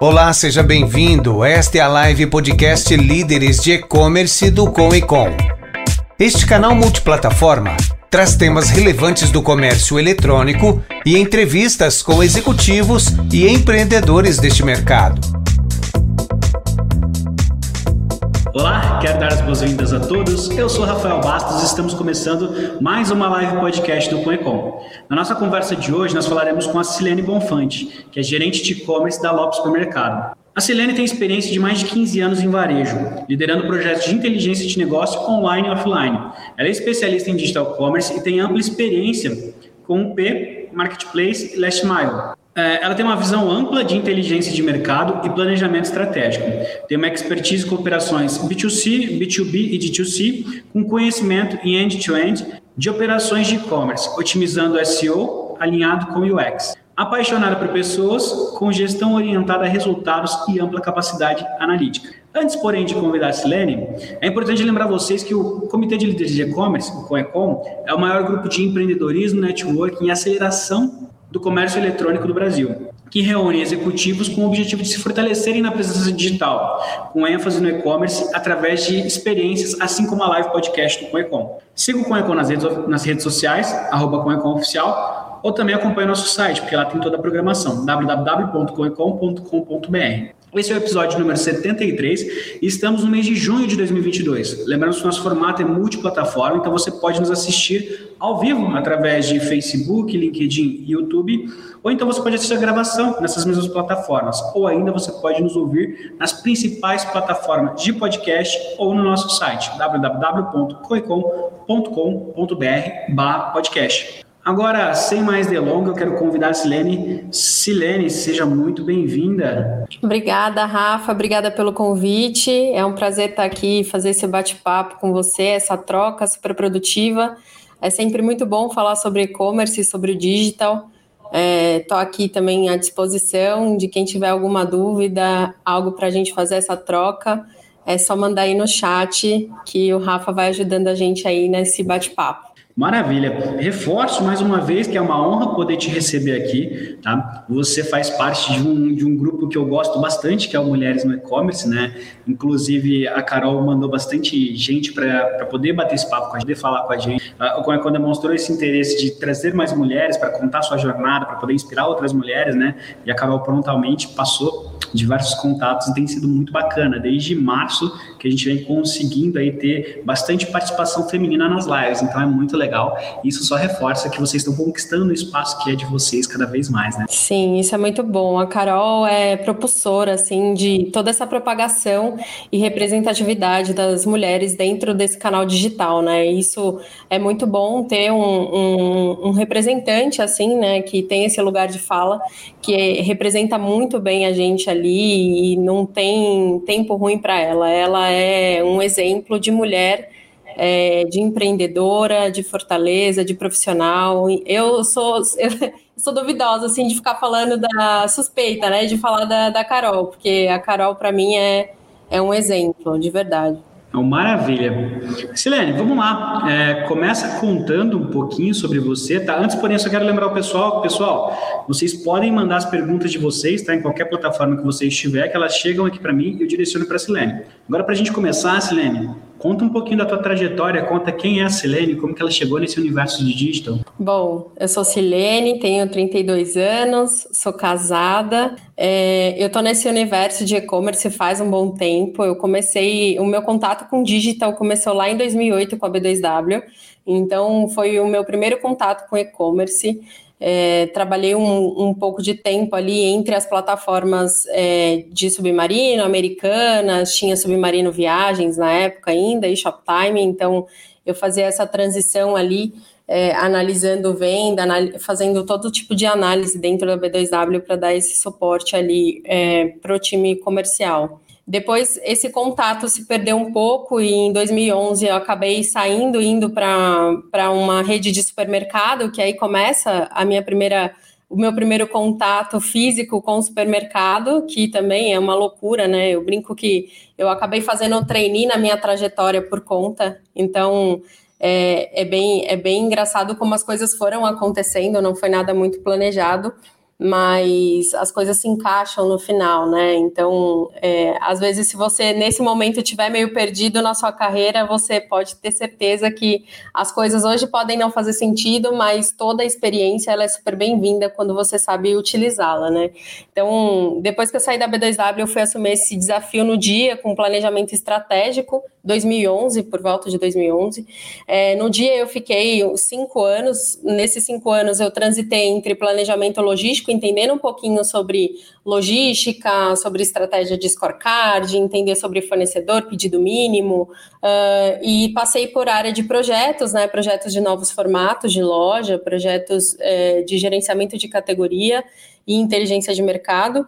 Olá, seja bem-vindo. Esta é a live podcast Líderes de E-Commerce do Com e Com. Este canal multiplataforma traz temas relevantes do comércio eletrônico e entrevistas com executivos e empreendedores deste mercado. Olá, quero dar as boas-vindas a todos. Eu sou Rafael Bastos e estamos começando mais uma live podcast do Conecom. Na nossa conversa de hoje, nós falaremos com a Silene Bonfante, que é gerente de e-commerce da Lopes Supermercado. A Silene tem experiência de mais de 15 anos em varejo, liderando projetos de inteligência de negócio online e offline. Ela é especialista em digital commerce e tem ampla experiência com o P, Marketplace e Last Mile. É, ela tem uma visão ampla de inteligência de mercado e planejamento estratégico. Tem uma expertise com operações B2C, B2B e D2C, com conhecimento em end-to-end -end de operações de e-commerce, otimizando SEO alinhado com UX. Apaixonada por pessoas, com gestão orientada a resultados e ampla capacidade analítica. Antes, porém, de convidar a Silene, é importante lembrar vocês que o Comitê de Líderes de E-Commerce, o COECOM, é o maior grupo de empreendedorismo, networking e aceleração do comércio eletrônico do Brasil, que reúne executivos com o objetivo de se fortalecerem na presença digital, com ênfase no e-commerce através de experiências, assim como a live podcast do Coecom. Siga o Coecom nas redes, nas redes sociais, arroba Oficial, ou também acompanhe nosso site, porque lá tem toda a programação, www.coecom.com.br. Esse é o episódio número 73 e estamos no mês de junho de 2022. Lembrando que o nosso formato é multiplataforma, então você pode nos assistir ao vivo através de Facebook, LinkedIn e YouTube, ou então você pode assistir a gravação nessas mesmas plataformas, ou ainda você pode nos ouvir nas principais plataformas de podcast ou no nosso site www.coecom.com.br/podcast. Agora, sem mais delongas, eu quero convidar a Silene. Silene, seja muito bem-vinda. Obrigada, Rafa. Obrigada pelo convite. É um prazer estar aqui, fazer esse bate-papo com você, essa troca super produtiva. É sempre muito bom falar sobre e-commerce, sobre o digital. Estou é, aqui também à disposição de quem tiver alguma dúvida, algo para a gente fazer essa troca. É só mandar aí no chat que o Rafa vai ajudando a gente aí nesse bate-papo. Maravilha. Reforço mais uma vez que é uma honra poder te receber aqui, tá? Você faz parte de um, de um grupo que eu gosto bastante, que é o Mulheres no E-Commerce, né? Inclusive, a Carol mandou bastante gente para poder bater esse papo com a gente, falar com a gente. Quando demonstrou esse interesse de trazer mais mulheres para contar sua jornada, para poder inspirar outras mulheres, né? E a Carol prontamente passou diversos contatos e tem sido muito bacana. Desde março que a gente vem conseguindo aí ter bastante participação feminina nas lives, então é muito legal. Isso só reforça que vocês estão conquistando o espaço que é de vocês cada vez mais, né? Sim, isso é muito bom. A Carol é propulsora, assim, de toda essa propagação e representatividade das mulheres dentro desse canal digital, né? Isso é muito bom ter um, um, um representante, assim, né, que tem esse lugar de fala, que representa muito bem a gente ali e não tem tempo ruim para ela. Ela é um exemplo de mulher, é, de empreendedora, de fortaleza, de profissional. Eu sou, eu sou duvidosa assim de ficar falando da suspeita, né? De falar da, da Carol, porque a Carol para mim é, é um exemplo, de verdade. Então, maravilha. Silene, vamos lá. É, começa contando um pouquinho sobre você, tá? Antes, porém, eu só quero lembrar o pessoal, pessoal, vocês podem mandar as perguntas de vocês, tá? Em qualquer plataforma que você estiver, que elas chegam aqui para mim e eu direciono para a Silene. Agora, para a gente começar, Silene, Conta um pouquinho da tua trajetória, conta quem é a Silene, como que ela chegou nesse universo de digital. Bom, eu sou Silene, tenho 32 anos, sou casada. É, eu tô nesse universo de e-commerce faz um bom tempo. Eu comecei, o meu contato com digital começou lá em 2008 com a B2W. Então, foi o meu primeiro contato com e-commerce. É, trabalhei um, um, pouco de tempo ali entre as plataformas é, de Submarino, Americanas, tinha Submarino Viagens na época ainda, e Shoptime, então eu fazia essa transição ali, é, analisando venda, fazendo todo tipo de análise dentro da B2W para dar esse suporte ali é, para o time comercial. Depois esse contato se perdeu um pouco e em 2011 eu acabei saindo, indo para uma rede de supermercado, que aí começa a minha primeira o meu primeiro contato físico com o supermercado, que também é uma loucura, né? Eu brinco que eu acabei fazendo um trainee na minha trajetória por conta, então é, é, bem, é bem engraçado como as coisas foram acontecendo, não foi nada muito planejado. Mas as coisas se encaixam no final, né? Então, é, às vezes, se você nesse momento estiver meio perdido na sua carreira, você pode ter certeza que as coisas hoje podem não fazer sentido, mas toda a experiência ela é super bem-vinda quando você sabe utilizá-la, né? Então, depois que eu saí da B2W, eu fui assumir esse desafio no dia com planejamento estratégico, 2011, por volta de 2011. É, no dia eu fiquei cinco anos, nesses cinco anos eu transitei entre planejamento logístico entendendo um pouquinho sobre logística, sobre estratégia de scorecard, entender sobre fornecedor, pedido mínimo, uh, e passei por área de projetos, né, projetos de novos formatos de loja, projetos uh, de gerenciamento de categoria e inteligência de mercado.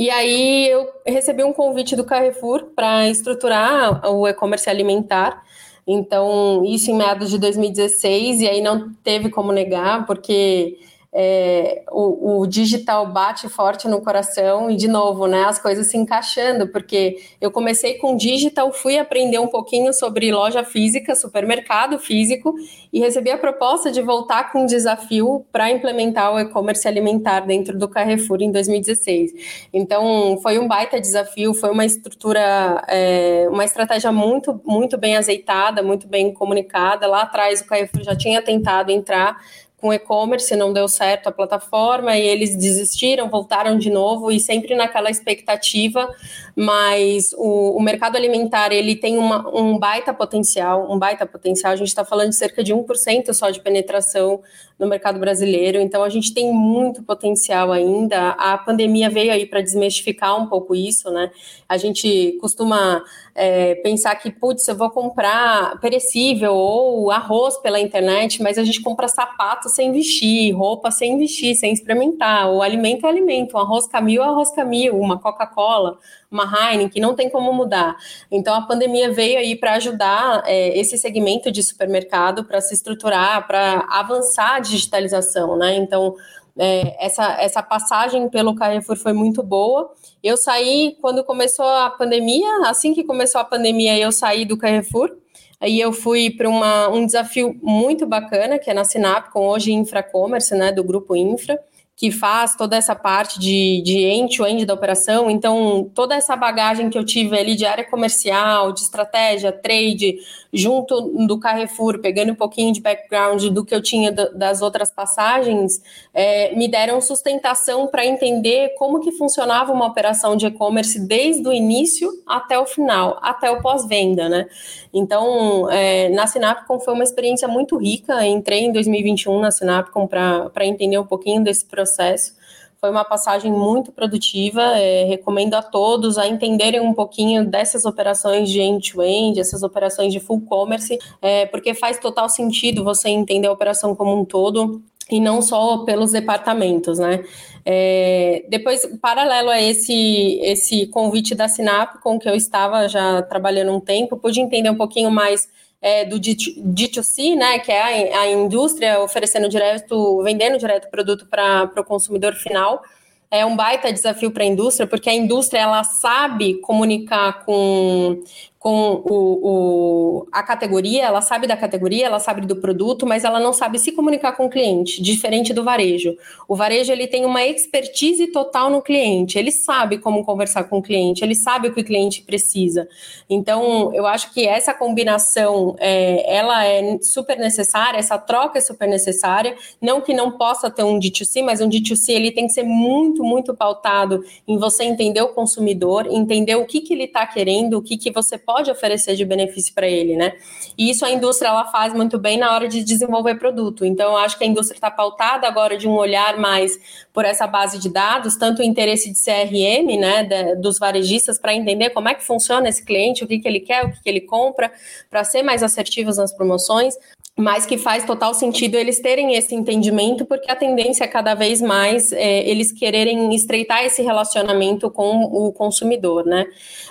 E aí eu recebi um convite do Carrefour para estruturar o e-commerce alimentar. Então, isso em meados de 2016, e aí não teve como negar, porque é, o, o, digital bate forte no coração e, de novo, né, as coisas se encaixando, porque eu comecei com digital, fui aprender um pouquinho sobre loja física, supermercado físico, e recebi a proposta de voltar com um desafio para implementar o e-commerce alimentar dentro do Carrefour em 2016. Então, foi um baita desafio, foi uma estrutura, é, uma estratégia muito, muito bem azeitada, muito bem comunicada. Lá atrás, o Carrefour já tinha tentado entrar com e-commerce, não deu certo a plataforma e eles desistiram, voltaram de novo e sempre naquela expectativa, mas o, o mercado alimentar ele tem uma, um baita potencial, um baita potencial, a gente está falando de cerca de 1% só de penetração no mercado brasileiro, então a gente tem muito potencial ainda, a pandemia veio aí para desmistificar um pouco isso, né, a gente costuma é, pensar que, putz, eu vou comprar perecível ou arroz pela internet, mas a gente compra sapato sem vestir, roupa sem vestir, sem experimentar. O alimento é alimento, um arroz camil é arroz camil, uma Coca-Cola, uma Heineken, não tem como mudar. Então a pandemia veio aí para ajudar é, esse segmento de supermercado para se estruturar, para avançar a digitalização, né? Então é, essa, essa passagem pelo Carrefour foi muito boa. Eu saí quando começou a pandemia, assim que começou a pandemia, eu saí do Carrefour. Aí eu fui para um desafio muito bacana, que é na Sinapcom, hoje Infracommerce, né, do grupo Infra que faz toda essa parte de, de end-to-end da operação. Então, toda essa bagagem que eu tive ali de área comercial, de estratégia, trade, junto do Carrefour, pegando um pouquinho de background do que eu tinha das outras passagens, é, me deram sustentação para entender como que funcionava uma operação de e-commerce desde o início até o final, até o pós-venda, né? Então, é, na Sinapcom foi uma experiência muito rica. Entrei em 2021 na Sinapcom para entender um pouquinho desse processo processo. Foi uma passagem muito produtiva. É, recomendo a todos a entenderem um pouquinho dessas operações de end-to-end, -end, essas operações de full commerce, é, porque faz total sentido você entender a operação como um todo e não só pelos departamentos, né? É, depois, paralelo a esse esse convite da Sinap, com que eu estava já trabalhando um tempo, pude entender um pouquinho mais é, do D2C, né, que é a, a indústria oferecendo direto, vendendo direto o produto para o consumidor final, é um baita desafio para a indústria, porque a indústria ela sabe comunicar com, com o, o, a categoria, ela sabe da categoria, ela sabe do produto, mas ela não sabe se comunicar com o cliente, diferente do varejo. O varejo ele tem uma expertise total no cliente, ele sabe como conversar com o cliente, ele sabe o que o cliente precisa. Então, eu acho que essa combinação, é, ela é super necessária, essa troca é super necessária, não que não possa ter um D2C, mas um D2C ele tem que ser muito, muito pautado em você entender o consumidor, entender o que, que ele está querendo, o que, que você pode oferecer de benefício para ele, né? E isso a indústria ela faz muito bem na hora de desenvolver produto. Então, eu acho que a indústria está pautada agora de um olhar mais por essa base de dados, tanto o interesse de CRM, né, de, dos varejistas para entender como é que funciona esse cliente, o que, que ele quer, o que, que ele compra, para ser mais assertivos nas promoções, mas que faz total sentido eles terem esse entendimento, porque a tendência é cada vez mais é, eles quererem estreitar esse relacionamento com o consumidor, né?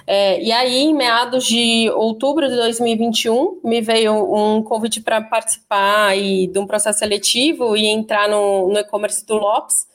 É, e aí, em meados de outubro de 2021, me veio um convite para participar aí de um processo seletivo e entrar no, no e-commerce do Lopes.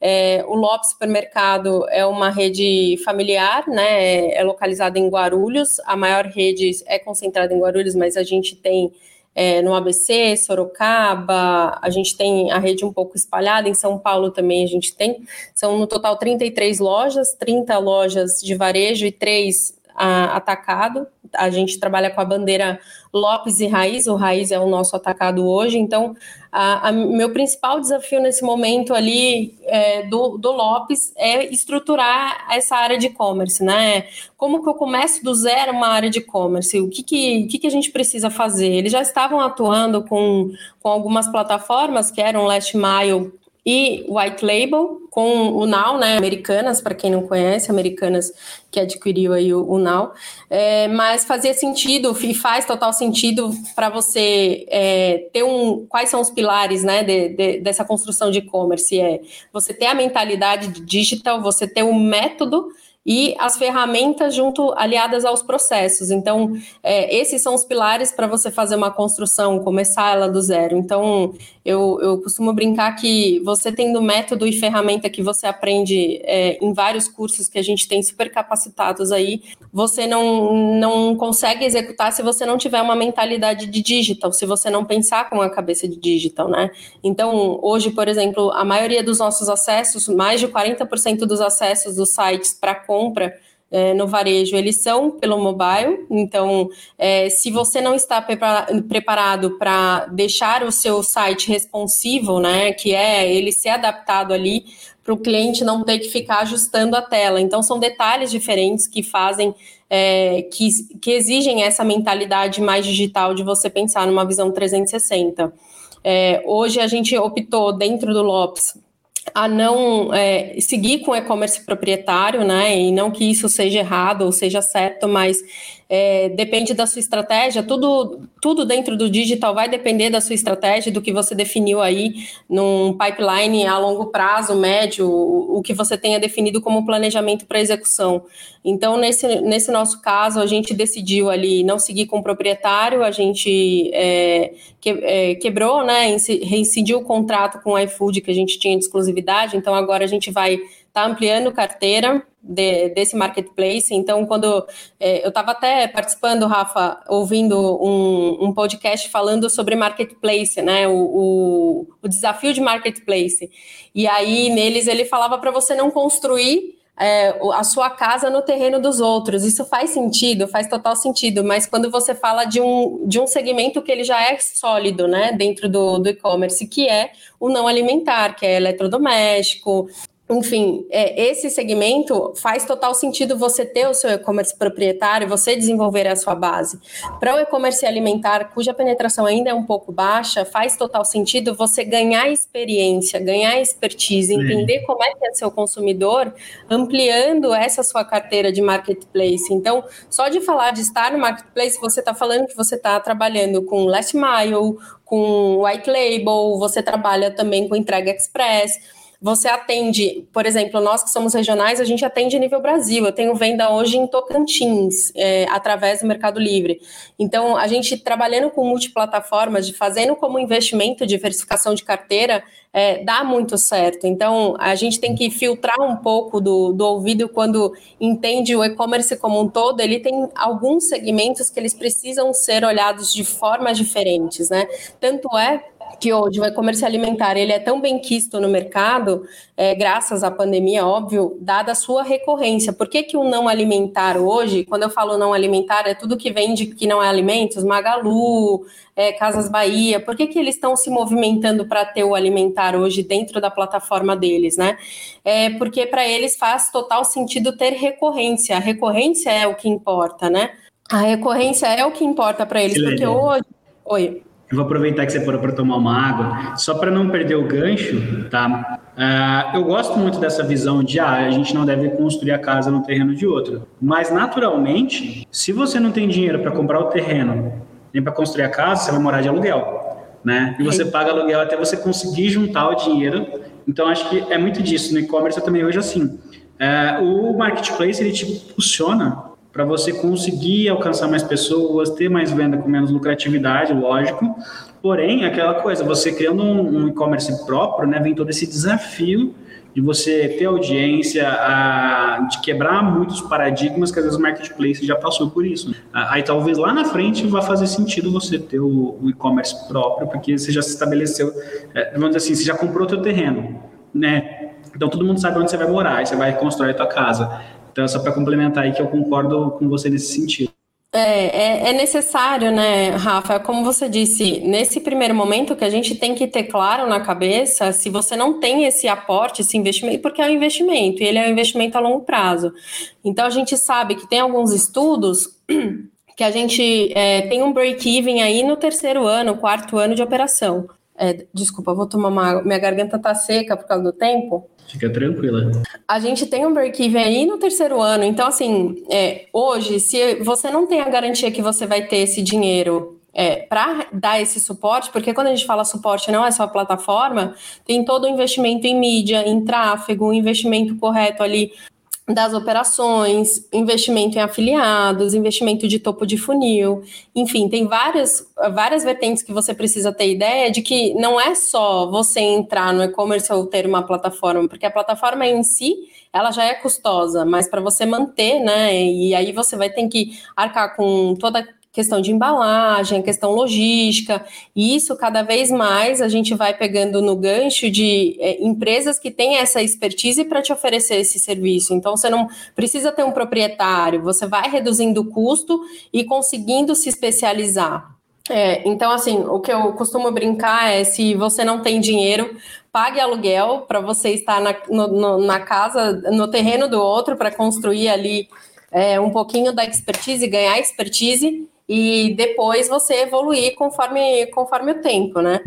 É, o Lopes Supermercado é uma rede familiar, né? É localizada em Guarulhos. A maior rede é concentrada em Guarulhos, mas a gente tem é, no ABC, Sorocaba, a gente tem a rede um pouco espalhada, em São Paulo também a gente tem, são no total 33 lojas, 30 lojas de varejo e 3 atacado. A gente trabalha com a bandeira Lopes e Raiz, o Raiz é o nosso atacado hoje, então a, meu principal desafio nesse momento ali é, do, do Lopes é estruturar essa área de e-commerce, né? Como que eu começo do zero uma área de e-commerce? O que que, que que a gente precisa fazer? Eles já estavam atuando com, com algumas plataformas que eram Last Mile e White Label com o Now, né, Americanas, para quem não conhece, Americanas que adquiriu aí o, o Now, é, mas fazia sentido e faz total sentido para você é, ter um, quais são os pilares, né, de, de, dessa construção de e-commerce, é você ter a mentalidade de digital, você ter o um método e as ferramentas junto aliadas aos processos. Então, é, esses são os pilares para você fazer uma construção, começar ela do zero. Então, eu, eu costumo brincar que você tendo método e ferramenta que você aprende é, em vários cursos que a gente tem super capacitados aí, você não, não consegue executar se você não tiver uma mentalidade de digital, se você não pensar com a cabeça de digital, né? Então, hoje, por exemplo, a maioria dos nossos acessos, mais de 40% dos acessos dos sites para compra é, no varejo, eles são pelo mobile. Então, é, se você não está preparado para deixar o seu site responsivo, né, que é ele ser adaptado ali para o cliente não ter que ficar ajustando a tela. Então, são detalhes diferentes que fazem, é, que, que exigem essa mentalidade mais digital de você pensar numa visão 360. É, hoje a gente optou dentro do Lopes a não é, seguir com o e-commerce proprietário, né? E não que isso seja errado ou seja certo, mas é, depende da sua estratégia, tudo, tudo dentro do digital vai depender da sua estratégia, do que você definiu aí num pipeline a longo prazo, médio, o, que você tenha definido como planejamento para execução. Então, nesse, nesse nosso caso, a gente decidiu ali não seguir com o proprietário, a gente é, que, é, quebrou, né, reincidiu o contrato com o iFood que a gente tinha de exclusividade, então agora a gente vai estar tá ampliando carteira de, desse marketplace. Então, quando é, eu estava até participando, Rafa, ouvindo um, um, podcast falando sobre marketplace, né? O, o, o, desafio de marketplace. E aí, neles, ele falava para você não construir. É, a sua casa no terreno dos outros. Isso faz sentido, faz total sentido, mas quando você fala de um, de um segmento que ele já é sólido, né, dentro do, do e-commerce, que é o não alimentar, que é eletrodoméstico, enfim, é, esse segmento faz total sentido você ter o seu e-commerce proprietário, você desenvolver a sua base. Para o e-commerce alimentar, cuja penetração ainda é um pouco baixa, faz total sentido você ganhar experiência, ganhar expertise, Sim. entender como é que é seu consumidor, ampliando essa sua carteira de marketplace. Então, só de falar de estar no marketplace, você está falando que você está trabalhando com last mile, com white label, você trabalha também com entrega express você atende, por exemplo, nós que somos regionais, a gente atende nível Brasil. Eu tenho venda hoje em Tocantins, é, através do Mercado Livre. Então, a gente trabalhando com multiplataformas, de fazendo como investimento diversificação de carteira, é, dá muito certo. Então, a gente tem que filtrar um pouco do, do ouvido quando entende o e-commerce como um todo. Ele tem alguns segmentos que eles precisam ser olhados de formas diferentes, né? Tanto é que hoje o e-commerce alimentar ele é tão bem quisto no mercado, é, graças à pandemia, óbvio, dada a sua recorrência. Por que, que o não alimentar hoje, quando eu falo não alimentar, é tudo que vende que não é alimentos, Magalu, é, Casas Bahia, por que, que eles estão se movimentando para ter o alimentar hoje dentro da plataforma deles, né? É porque para eles faz total sentido ter recorrência. A recorrência é o que importa, né? A recorrência é o que importa para eles, porque hoje. Oi. Eu vou aproveitar que você parou para tomar uma água, só para não perder o gancho, tá? Uh, eu gosto muito dessa visão de ah, a gente não deve construir a casa no terreno de outro. Mas, naturalmente, se você não tem dinheiro para comprar o terreno nem para construir a casa, você vai morar de aluguel, né? E você paga aluguel até você conseguir juntar o dinheiro. Então, acho que é muito disso. No e-commerce eu também hoje assim. Uh, o marketplace ele te impulsiona para você conseguir alcançar mais pessoas, ter mais venda com menos lucratividade, lógico. Porém, aquela coisa, você criando um, um e-commerce próprio, né, vem todo esse desafio de você ter audiência, a, de quebrar muitos paradigmas que às vezes o marketplace já passou por isso. Aí talvez lá na frente vá fazer sentido você ter o, o e-commerce próprio, porque você já se estabeleceu, é, vamos dizer assim, você já comprou o teu terreno, né? Então todo mundo sabe onde você vai morar, você vai construir a tua casa. Então, só para complementar aí que eu concordo com você nesse sentido. É, é, é, necessário, né, Rafa? Como você disse, nesse primeiro momento que a gente tem que ter claro na cabeça se você não tem esse aporte, esse investimento, porque é um investimento, e ele é um investimento a longo prazo. Então a gente sabe que tem alguns estudos que a gente é, tem um break-even aí no terceiro ano, quarto ano de operação. É, desculpa, vou tomar uma. Minha garganta tá seca por causa do tempo. Fica tranquila. A gente tem um break-even aí no terceiro ano. Então, assim, é, hoje, se você não tem a garantia que você vai ter esse dinheiro é, para dar esse suporte, porque quando a gente fala suporte não é só a plataforma, tem todo o investimento em mídia, em tráfego, o investimento correto ali das operações, investimento em afiliados, investimento de topo de funil, enfim, tem várias, várias vertentes que você precisa ter ideia de que não é só você entrar no e-commerce ou ter uma plataforma, porque a plataforma em si ela já é custosa, mas para você manter, né? E aí você vai ter que arcar com toda questão de embalagem, questão logística, e isso cada vez mais a gente vai pegando no gancho de é, empresas que têm essa expertise para te oferecer esse serviço. Então, você não precisa ter um proprietário, você vai reduzindo o custo e conseguindo se especializar. É, então, assim, o que eu costumo brincar é se você não tem dinheiro, pague aluguel para você estar na, no, no, na casa, no terreno do outro, para construir ali é, um pouquinho da expertise, ganhar expertise e depois você evoluir conforme, conforme o tempo, né?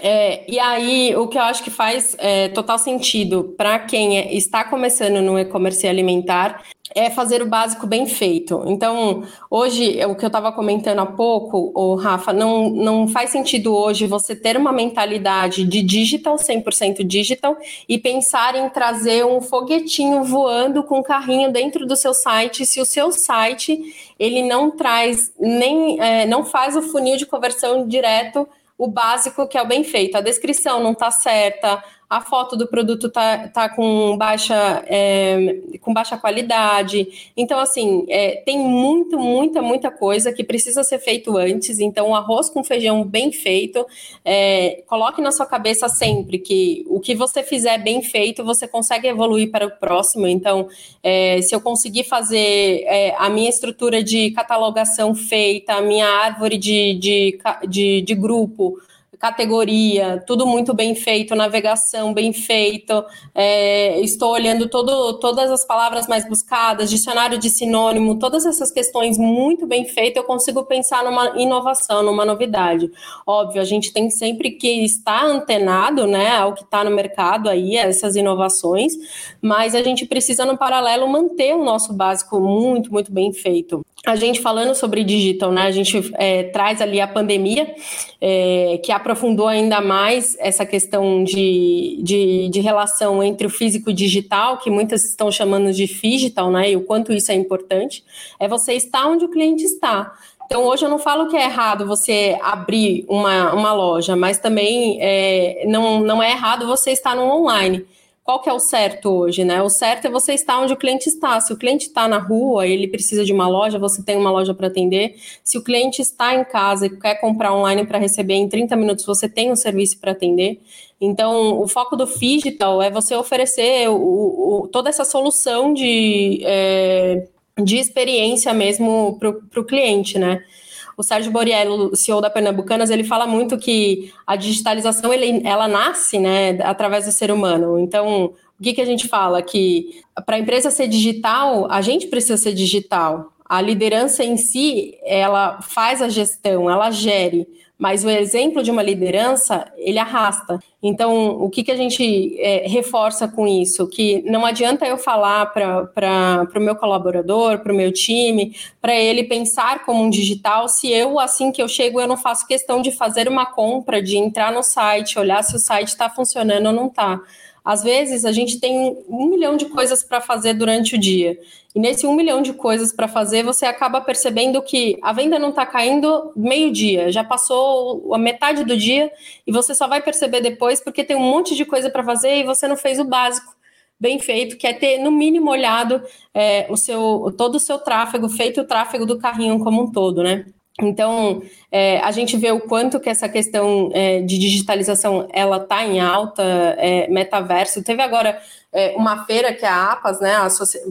É, e aí, o que eu acho que faz é, total sentido para quem é, está começando no e-commerce alimentar é fazer o básico bem feito. Então, hoje, o que eu estava comentando há pouco, o Rafa, não, não faz sentido hoje você ter uma mentalidade de digital, 100% digital, e pensar em trazer um foguetinho voando com um carrinho dentro do seu site, se o seu site ele não traz nem é, não faz o funil de conversão direto o básico que é o bem feito. A descrição não está certa, a foto do produto tá, tá com, baixa, é, com baixa qualidade. Então, assim, é, tem muito, muita, muita coisa que precisa ser feito antes. Então, arroz com feijão bem feito, é, coloque na sua cabeça sempre que o que você fizer bem feito, você consegue evoluir para o próximo. Então, é, se eu conseguir fazer é, a minha estrutura de catalogação feita, a minha árvore de, de, de, de grupo, categoria, tudo muito bem feito, navegação bem feito, é, estou olhando todo, todas as palavras mais buscadas, dicionário de sinônimo, todas essas questões muito bem feitas, eu consigo pensar numa inovação, numa novidade. Óbvio, a gente tem sempre que estar antenado né, ao que está no mercado aí, essas inovações, mas a gente precisa, no paralelo, manter o nosso básico muito, muito bem feito a gente falando sobre digital, né? A gente é, traz ali a pandemia, é, que aprofundou ainda mais essa questão de, de, de, relação entre o físico e o digital, que muitas estão chamando de digital, né? E o quanto isso é importante. É você estar onde o cliente está. Então, hoje eu não falo que é errado você abrir uma, uma loja, mas também é, não, não é errado você estar no online qual que é o certo hoje, né? O certo é você estar onde o cliente está. Se o cliente está na rua, ele precisa de uma loja, você tem uma loja para atender. Se o cliente está em casa e quer comprar online para receber em 30 minutos, você tem um serviço para atender. Então, o foco do Digital é você oferecer o, o, toda essa solução de, é, de experiência mesmo para o cliente, né? O Sérgio Boriello, CEO da Pernambucanas, ele fala muito que a digitalização ele, ela nasce né, através do ser humano. Então, o que, que a gente fala? Que para a empresa ser digital, a gente precisa ser digital. A liderança em si, ela faz a gestão, ela gere mas o exemplo de uma liderança, ele arrasta. Então, o que, que a gente é, reforça com isso? Que não adianta eu falar para o meu colaborador, para o meu time, para ele pensar como um digital, se eu, assim que eu chego, eu não faço questão de fazer uma compra, de entrar no site, olhar se o site está funcionando ou não está. Às vezes a gente tem um milhão de coisas para fazer durante o dia. E nesse um milhão de coisas para fazer, você acaba percebendo que a venda não está caindo meio-dia, já passou a metade do dia e você só vai perceber depois porque tem um monte de coisa para fazer e você não fez o básico bem feito, que é ter, no mínimo, olhado é, o seu, todo o seu tráfego, feito o tráfego do carrinho como um todo, né? Então, é, a gente vê o quanto que essa questão é, de digitalização ela está em alta, é, metaverso. Teve agora é, uma feira que é a APAS, né,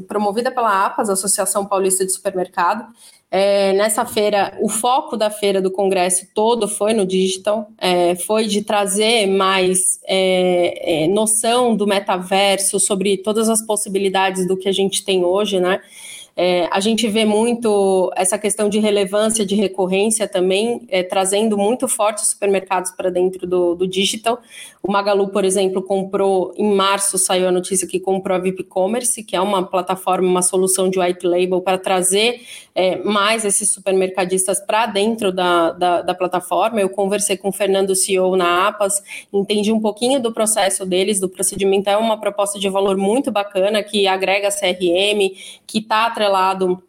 promovida pela APAS, Associação Paulista de Supermercado. É, nessa feira, o foco da feira do congresso todo foi no digital, foi de trazer mais noção do metaverso, sobre todas as possibilidades do que a gente tem hoje, né? É, a gente vê muito essa questão de relevância, de recorrência também, é, trazendo muito forte os supermercados para dentro do, do, digital. O Magalu, por exemplo, comprou, em março saiu a notícia que comprou a VIP Commerce, que é uma plataforma, uma solução de white label para trazer é, mais esses supermercadistas para dentro da, da, da, plataforma. Eu conversei com o Fernando, CEO na APAS, entendi um pouquinho do processo deles, do procedimento. É uma proposta de valor muito bacana que agrega CRM, que está atrelado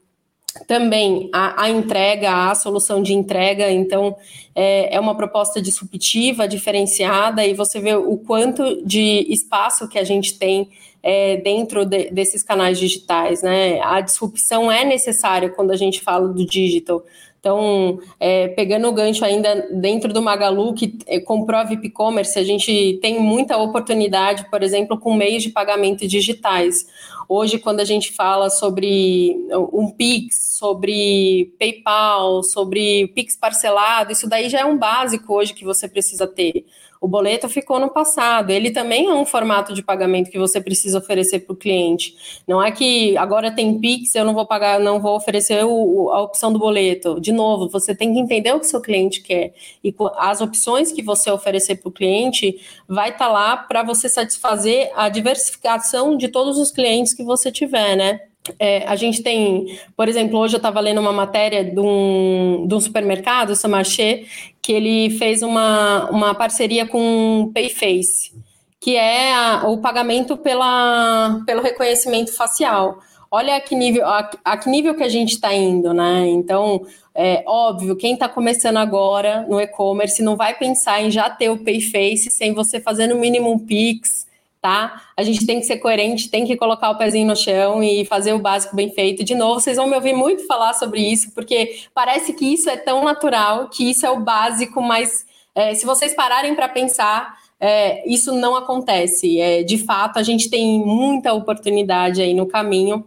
também a, a, entrega, a solução de entrega, então é, é, uma proposta disruptiva, diferenciada, e você vê o quanto de espaço que a gente tem é, dentro de, desses canais digitais, né? A disrupção é necessária quando a gente fala do digital. Então, é, pegando o gancho ainda dentro do Magalu, que é, comprou a VIP Commerce, a gente tem muita oportunidade, por exemplo, com meios de pagamento digitais. Hoje, quando a gente fala sobre um Pix, sobre PayPal, sobre Pix parcelado, isso daí já é um básico hoje que você precisa ter. O boleto ficou no passado. Ele também é um formato de pagamento que você precisa oferecer para o cliente. Não é que agora tem Pix, eu não vou pagar, não vou oferecer o, a opção do boleto. De novo, você tem que entender o que seu cliente quer. E as opções que você oferecer para o cliente vai estar tá lá para você satisfazer a diversificação de todos os clientes que você tiver, né? É, a gente tem, por exemplo, hoje eu estava lendo uma matéria de um, de um supermercado, Samarché, que ele fez uma, uma parceria com Payface, que é a, o pagamento pela, pelo reconhecimento facial. Olha a que nível, a, a que nível que a gente está indo, né? Então, é óbvio, quem está começando agora no e-commerce não vai pensar em já ter o Payface sem você fazer no mínimo um Pix, tá? A gente tem que ser coerente, tem que colocar o pezinho no chão e fazer o básico bem feito. De novo, vocês vão me ouvir muito falar sobre isso, porque parece que isso é tão natural, que isso é o básico, mas é, se vocês pararem para pensar, é, isso não acontece. É, de fato, a gente tem muita oportunidade aí no caminho.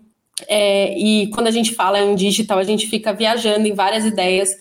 É, e quando a gente fala em digital, a gente fica viajando em várias ideias,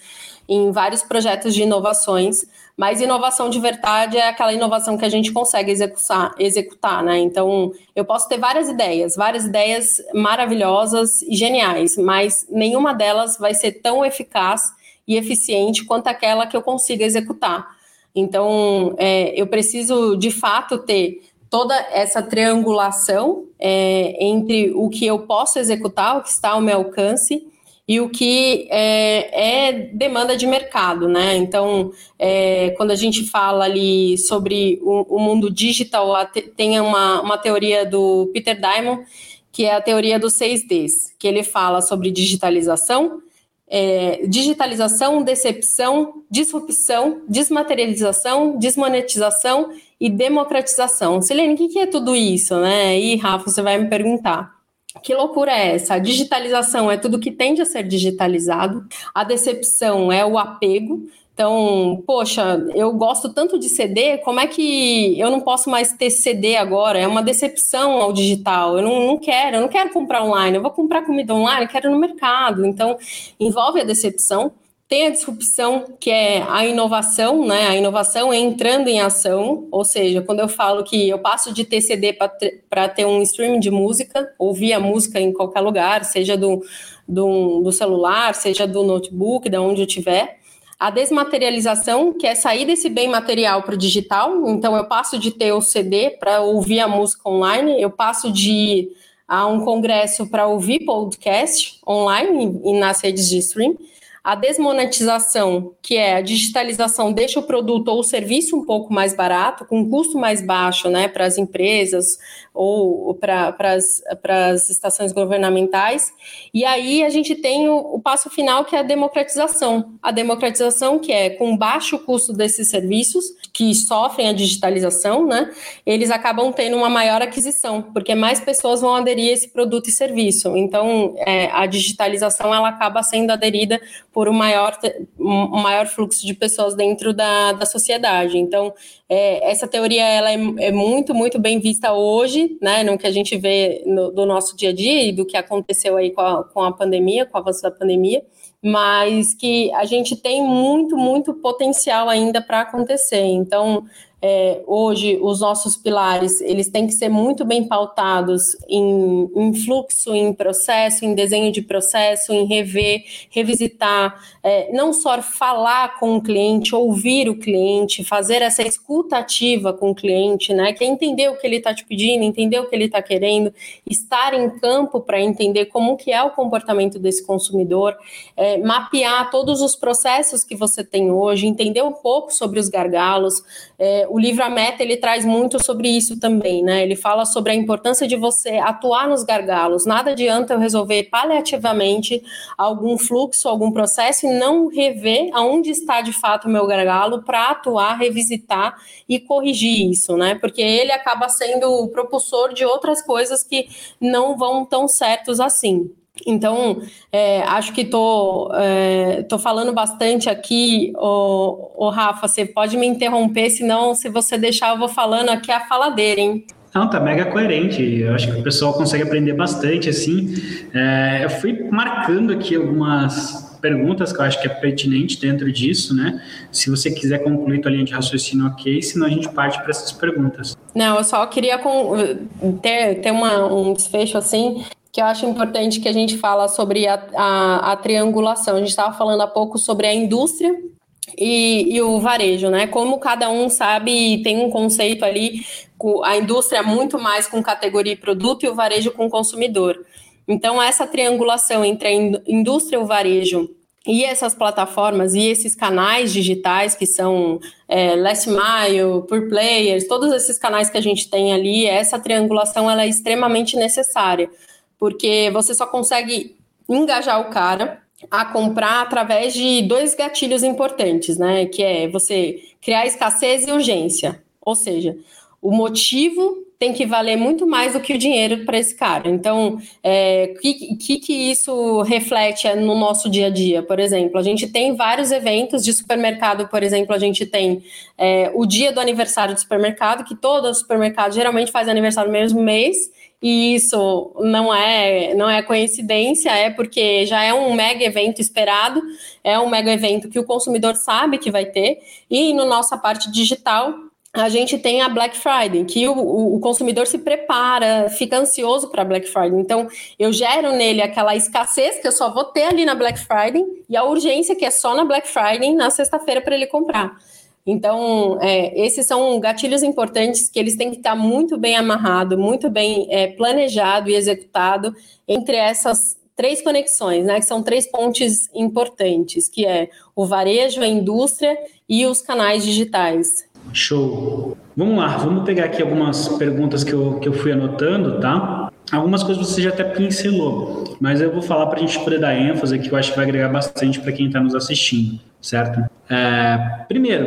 em vários projetos de inovações. Mas inovação de verdade é aquela inovação que a gente consegue executar, executar, né? Então, eu posso ter várias ideias, várias ideias maravilhosas e geniais, mas nenhuma delas vai ser tão eficaz e eficiente quanto aquela que eu consiga executar. Então, é, eu preciso de fato ter toda essa triangulação é, entre o que eu posso executar, o que está ao meu alcance, e o que é, é demanda de mercado, né? Então, é, quando a gente fala ali sobre o, o mundo digital, tem uma, uma teoria do Peter Diamond, que é a teoria dos seis Ds, que ele fala sobre digitalização, é, digitalização, decepção, disrupção, desmaterialização, desmonetização e democratização. Silene, o que é tudo isso, né? E Rafa, você vai me perguntar. Que loucura é essa? A digitalização é tudo que tende a ser digitalizado, a decepção é o apego. Então, poxa, eu gosto tanto de CD, como é que eu não posso mais ter CD agora? É uma decepção ao digital. Eu não, não quero, eu não quero comprar online, eu vou comprar comida online, eu quero no mercado. Então, envolve a decepção. Tem a disrupção, que é a inovação, né? A inovação é entrando em ação, ou seja, quando eu falo que eu passo de ter CD para ter um streaming de música, ouvir a música em qualquer lugar, seja do, do, do celular, seja do notebook, de onde eu estiver. A desmaterialização, que é sair desse bem material para o digital, então eu passo de ter o CD para ouvir a música online, eu passo de ir a um congresso para ouvir podcast online e nas redes de stream a desmonetização, que é a digitalização, deixa o produto ou o serviço um pouco mais barato, com um custo mais baixo né, para as empresas ou para as estações governamentais. E aí a gente tem o, o, passo final, que é a democratização. A democratização, que é com baixo custo desses serviços, que sofrem a digitalização, né, eles acabam tendo uma maior aquisição, porque mais pessoas vão aderir a esse produto e serviço. Então, é, a digitalização ela acaba sendo aderida por um maior, um maior fluxo de pessoas dentro da, da sociedade. Então, é, essa teoria ela é, é, muito, muito bem vista hoje, né, no que a gente vê no, do nosso dia a dia e do que aconteceu aí com a, com a pandemia, com o avanço da pandemia, mas que a gente tem muito, muito potencial ainda para acontecer. Então, é, hoje os nossos pilares eles têm que ser muito bem pautados em, em fluxo, em processo, em desenho de processo, em rever, revisitar, é, não só falar com o cliente, ouvir o cliente, fazer essa escuta ativa com o cliente, né? Que é entender o que ele está te pedindo, entender o que ele está querendo, estar em campo para entender como que é o comportamento desse consumidor, é, mapear todos os processos que você tem hoje, entender um pouco sobre os gargalos. O livro A Meta ele traz muito sobre isso também, né? Ele fala sobre a importância de você atuar nos gargalos. Nada adianta eu resolver paliativamente algum fluxo, algum processo e não rever aonde está de fato o meu gargalo para atuar, revisitar e corrigir isso, né? Porque ele acaba sendo o propulsor de outras coisas que não vão tão certos assim. Então, é, acho que estou é, tô falando bastante aqui, o, Rafa, você pode me interromper, senão, se você deixar, eu vou falando aqui a faladeira, hein? Não, tá mega coerente. Eu acho que o pessoal consegue aprender bastante, assim. É, eu fui marcando aqui algumas perguntas que eu acho que é pertinente dentro disso, né? Se você quiser concluir tua linha de raciocínio, ok, senão a gente parte para essas perguntas. Não, eu só queria ter, ter uma, um desfecho assim que eu acho importante que a gente fala sobre a, a, a triangulação. A gente estava falando há pouco sobre a indústria e, e, o varejo, né? Como cada um sabe, tem um conceito ali, a indústria muito mais com categoria e produto e o varejo com consumidor. Então, essa triangulação entre a indústria e o varejo e essas plataformas e esses canais digitais que são é, Last Mile, Pure Players, todos esses canais que a gente tem ali, essa triangulação ela é extremamente necessária porque você só consegue engajar o cara a comprar através de dois gatilhos importantes, né? Que é você criar escassez e urgência. Ou seja, o motivo tem que valer muito mais do que o dinheiro para esse cara. Então, o é, que, que, que isso reflete no nosso dia a dia? Por exemplo, a gente tem vários eventos de supermercado, por exemplo, a gente tem é, o dia do aniversário do supermercado, que todo supermercado geralmente faz aniversário no mesmo mês, e isso não é, não é coincidência, é porque já é um mega evento esperado, é um mega evento que o consumidor sabe que vai ter, e no nossa parte digital, a gente tem a Black Friday, que o, o consumidor se prepara, fica ansioso para Black Friday. Então, eu gero nele aquela escassez que eu só vou ter ali na Black Friday e a urgência que é só na Black Friday na sexta-feira para ele comprar. Então, é, esses são gatilhos importantes que eles têm que estar muito bem amarrado, muito bem é, planejado e executado entre essas três conexões, né? Que são três pontes importantes, que é o varejo, a indústria e os canais digitais. Show. Vamos lá, vamos pegar aqui algumas perguntas que eu, que eu fui anotando, tá? Algumas coisas você já até pincelou, mas eu vou falar para a gente poder dar ênfase que eu acho que vai agregar bastante para quem está nos assistindo, certo? É, primeiro,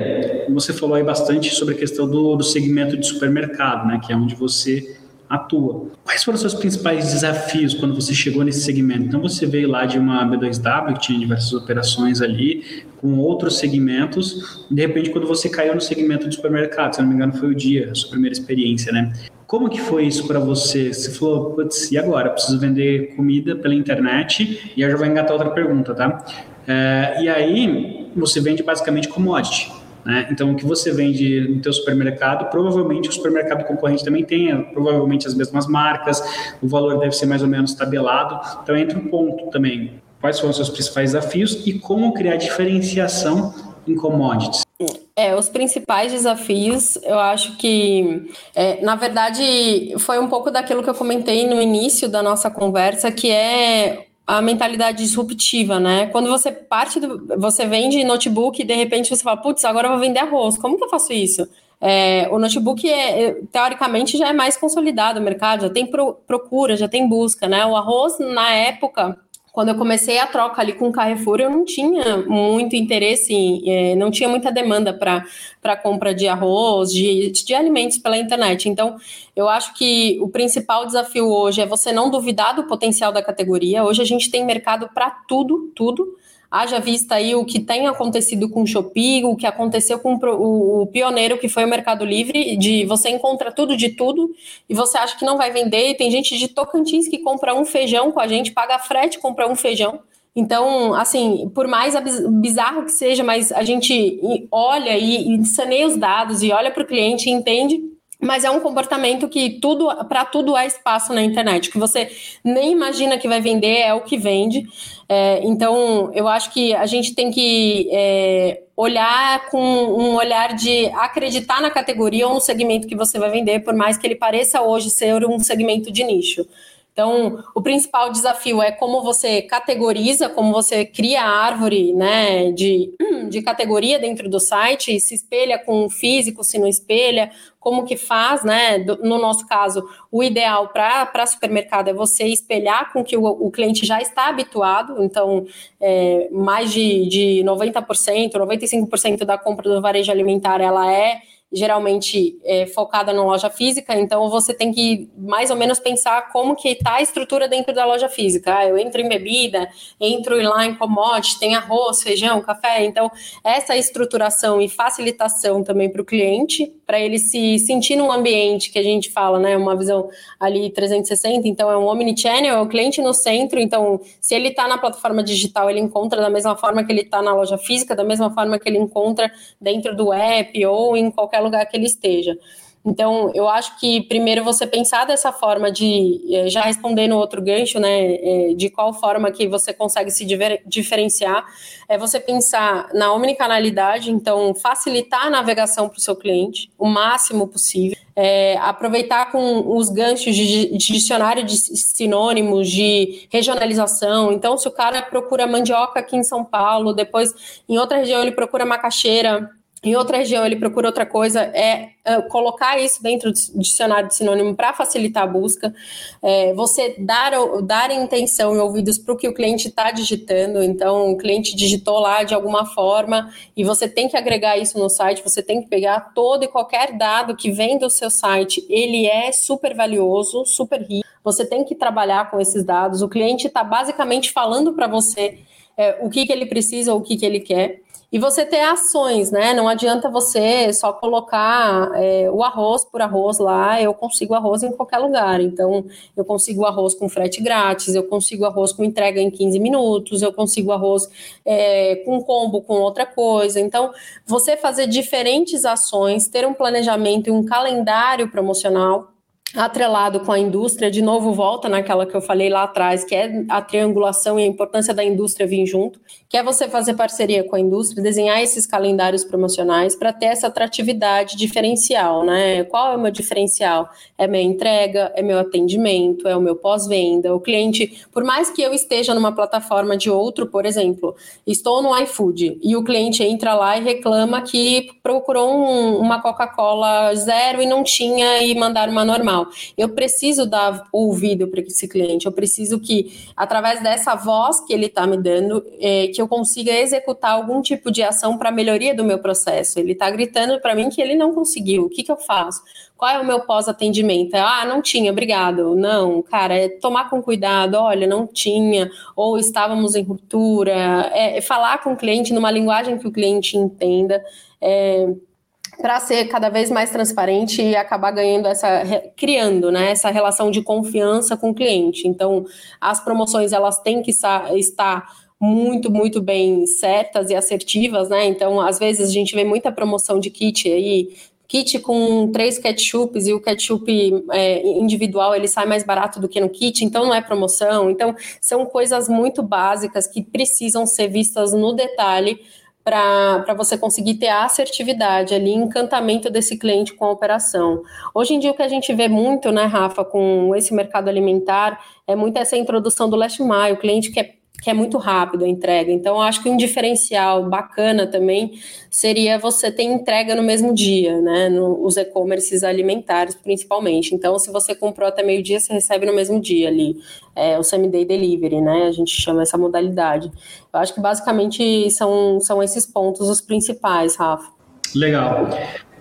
você falou aí bastante sobre a questão do, do segmento de supermercado, né, que é onde você atua. Quais foram os seus principais desafios quando você chegou nesse segmento? Então, você veio lá de uma B2W, que tinha diversas operações ali, com outros segmentos, de repente, quando você caiu no segmento de supermercado, se não me engano, foi o dia, a sua primeira experiência, né? Como que foi isso para você? Você falou, putz, e agora? Preciso vender comida pela internet? E eu já vou engatar outra pergunta, tá? É, e aí, você vende basicamente commodity. Né? Então, o que você vende no teu supermercado, provavelmente o supermercado concorrente também tenha, provavelmente as mesmas marcas, o valor deve ser mais ou menos tabelado. Então, entra um ponto também. Quais foram os seus principais desafios e como criar diferenciação em commodities? É, os principais desafios, eu acho que, é, na verdade, foi um pouco daquilo que eu comentei no início da nossa conversa, que é a mentalidade disruptiva, né? Quando você parte do. Você vende notebook e de repente você fala, putz, agora eu vou vender arroz. Como que eu faço isso? É, o notebook, é, é, teoricamente, já é mais consolidado o mercado, já tem pro, procura, já tem busca, né? O arroz, na época, quando eu comecei a troca ali com o Carrefour, eu não tinha muito interesse, em, é, não tinha muita demanda para compra de arroz, de, de alimentos pela internet. Então, eu acho que o principal desafio hoje é você não duvidar do potencial da categoria. Hoje a gente tem mercado para tudo, tudo haja vista aí o que tem acontecido com o Shopee, o que aconteceu com o, pioneiro que foi o Mercado Livre, de você encontra tudo de tudo e você acha que não vai vender, e tem gente de Tocantins que compra um feijão com a gente, paga frete, compra um feijão. Então, assim, por mais bizarro que seja, mas a gente olha e, e saneia os dados e olha para o cliente e entende mas é um comportamento que tudo para tudo há espaço na internet, que você nem imagina que vai vender é o que vende. É, então, eu acho que a gente tem que é, olhar com um olhar de acreditar na categoria ou no segmento que você vai vender, por mais que ele pareça hoje ser um segmento de nicho. Então, o principal desafio é como você categoriza, como você cria a árvore né, de, de categoria dentro do site, se espelha com o físico, se não espelha, como que faz, né? No nosso caso, o ideal para supermercado é você espelhar com que o, o cliente já está habituado, então é, mais de, de 90%, 95% da compra do varejo alimentar ela é geralmente é, focada na loja física, então você tem que mais ou menos pensar como que está a estrutura dentro da loja física. Ah, eu entro em bebida, entro lá em commodity, tem arroz, feijão, café. Então, essa estruturação e facilitação também para o cliente, para ele se sentir num ambiente que a gente fala, né, uma visão ali 360, então é um omnichannel, é o cliente no centro, então se ele está na plataforma digital, ele encontra da mesma forma que ele está na loja física, da mesma forma que ele encontra dentro do app ou em qualquer lugar que ele esteja. Então, eu acho que primeiro você pensar dessa forma de, eh, já respondendo outro gancho, né, eh, de qual forma que você consegue se diferenciar, é você pensar na omnicanalidade, então facilitar a navegação para o seu cliente o máximo possível, é, aproveitar com os ganchos de, de dicionário de sinônimos, de regionalização. Então, se o cara procura mandioca aqui em São Paulo, depois em outra região ele procura macaxeira, em outra região ele procura outra coisa, é, é colocar isso dentro do dicionário de sinônimo para facilitar a busca, é, você dar, dar intenção e ouvidos para o que o cliente está digitando, então o cliente digitou lá de alguma forma e você tem que agregar isso no site, você tem que pegar todo e qualquer dado que vem do seu site, ele é super valioso, super rico, você tem que trabalhar com esses dados, o cliente está basicamente falando para você é, o que, que ele precisa ou o que, que ele quer, e você ter ações, né? Não adianta você só colocar é, o arroz por arroz lá, eu consigo arroz em qualquer lugar. Então, eu consigo arroz com frete grátis, eu consigo arroz com entrega em 15 minutos, eu consigo arroz é, com combo com outra coisa. Então, você fazer diferentes ações, ter um planejamento e um calendário promocional atrelado com a indústria, de novo volta naquela que eu falei lá atrás, que é a triangulação e a importância da indústria vir junto, que é você fazer parceria com a indústria, desenhar esses calendários promocionais para ter essa atratividade diferencial, né? Qual é o meu diferencial? É minha entrega, é meu atendimento, é o meu pós-venda. O cliente, por mais que eu esteja numa plataforma de outro, por exemplo, estou no iFood e o cliente entra lá e reclama que procurou um, uma Coca-Cola zero e não tinha e mandar uma normal. Eu preciso dar ouvido para esse cliente, eu preciso que, através dessa voz que ele está me dando, é, que eu consiga executar algum tipo de ação para melhoria do meu processo. Ele está gritando para mim que ele não conseguiu. O que, que eu faço? Qual é o meu pós-atendimento? Ah, não tinha, obrigado. Não, cara, é tomar com cuidado. Olha, não tinha, ou estávamos em ruptura. É, é falar com o cliente numa linguagem que o cliente entenda. É, para ser cada vez mais transparente e acabar ganhando essa criando, né, essa relação de confiança com o cliente. Então, as promoções elas têm que estar muito, muito bem certas e assertivas, né? Então, às vezes a gente vê muita promoção de kit aí, kit com três ketchups e o ketchup é, individual ele sai mais barato do que no kit, então não é promoção. Então, são coisas muito básicas que precisam ser vistas no detalhe para você conseguir ter a assertividade ali, encantamento desse cliente com a operação. Hoje em dia, o que a gente vê muito, né, Rafa, com esse mercado alimentar, é muito essa introdução do last mile, o cliente quer que é muito rápido a entrega. Então, acho que um diferencial bacana também seria você ter entrega no mesmo dia, né? Nos e-commerces alimentares, principalmente. Então, se você comprou até meio-dia, você recebe no mesmo dia ali. É, o same-day delivery, né? A gente chama essa modalidade. Eu acho que basicamente são, são esses pontos os principais, Rafa. Legal.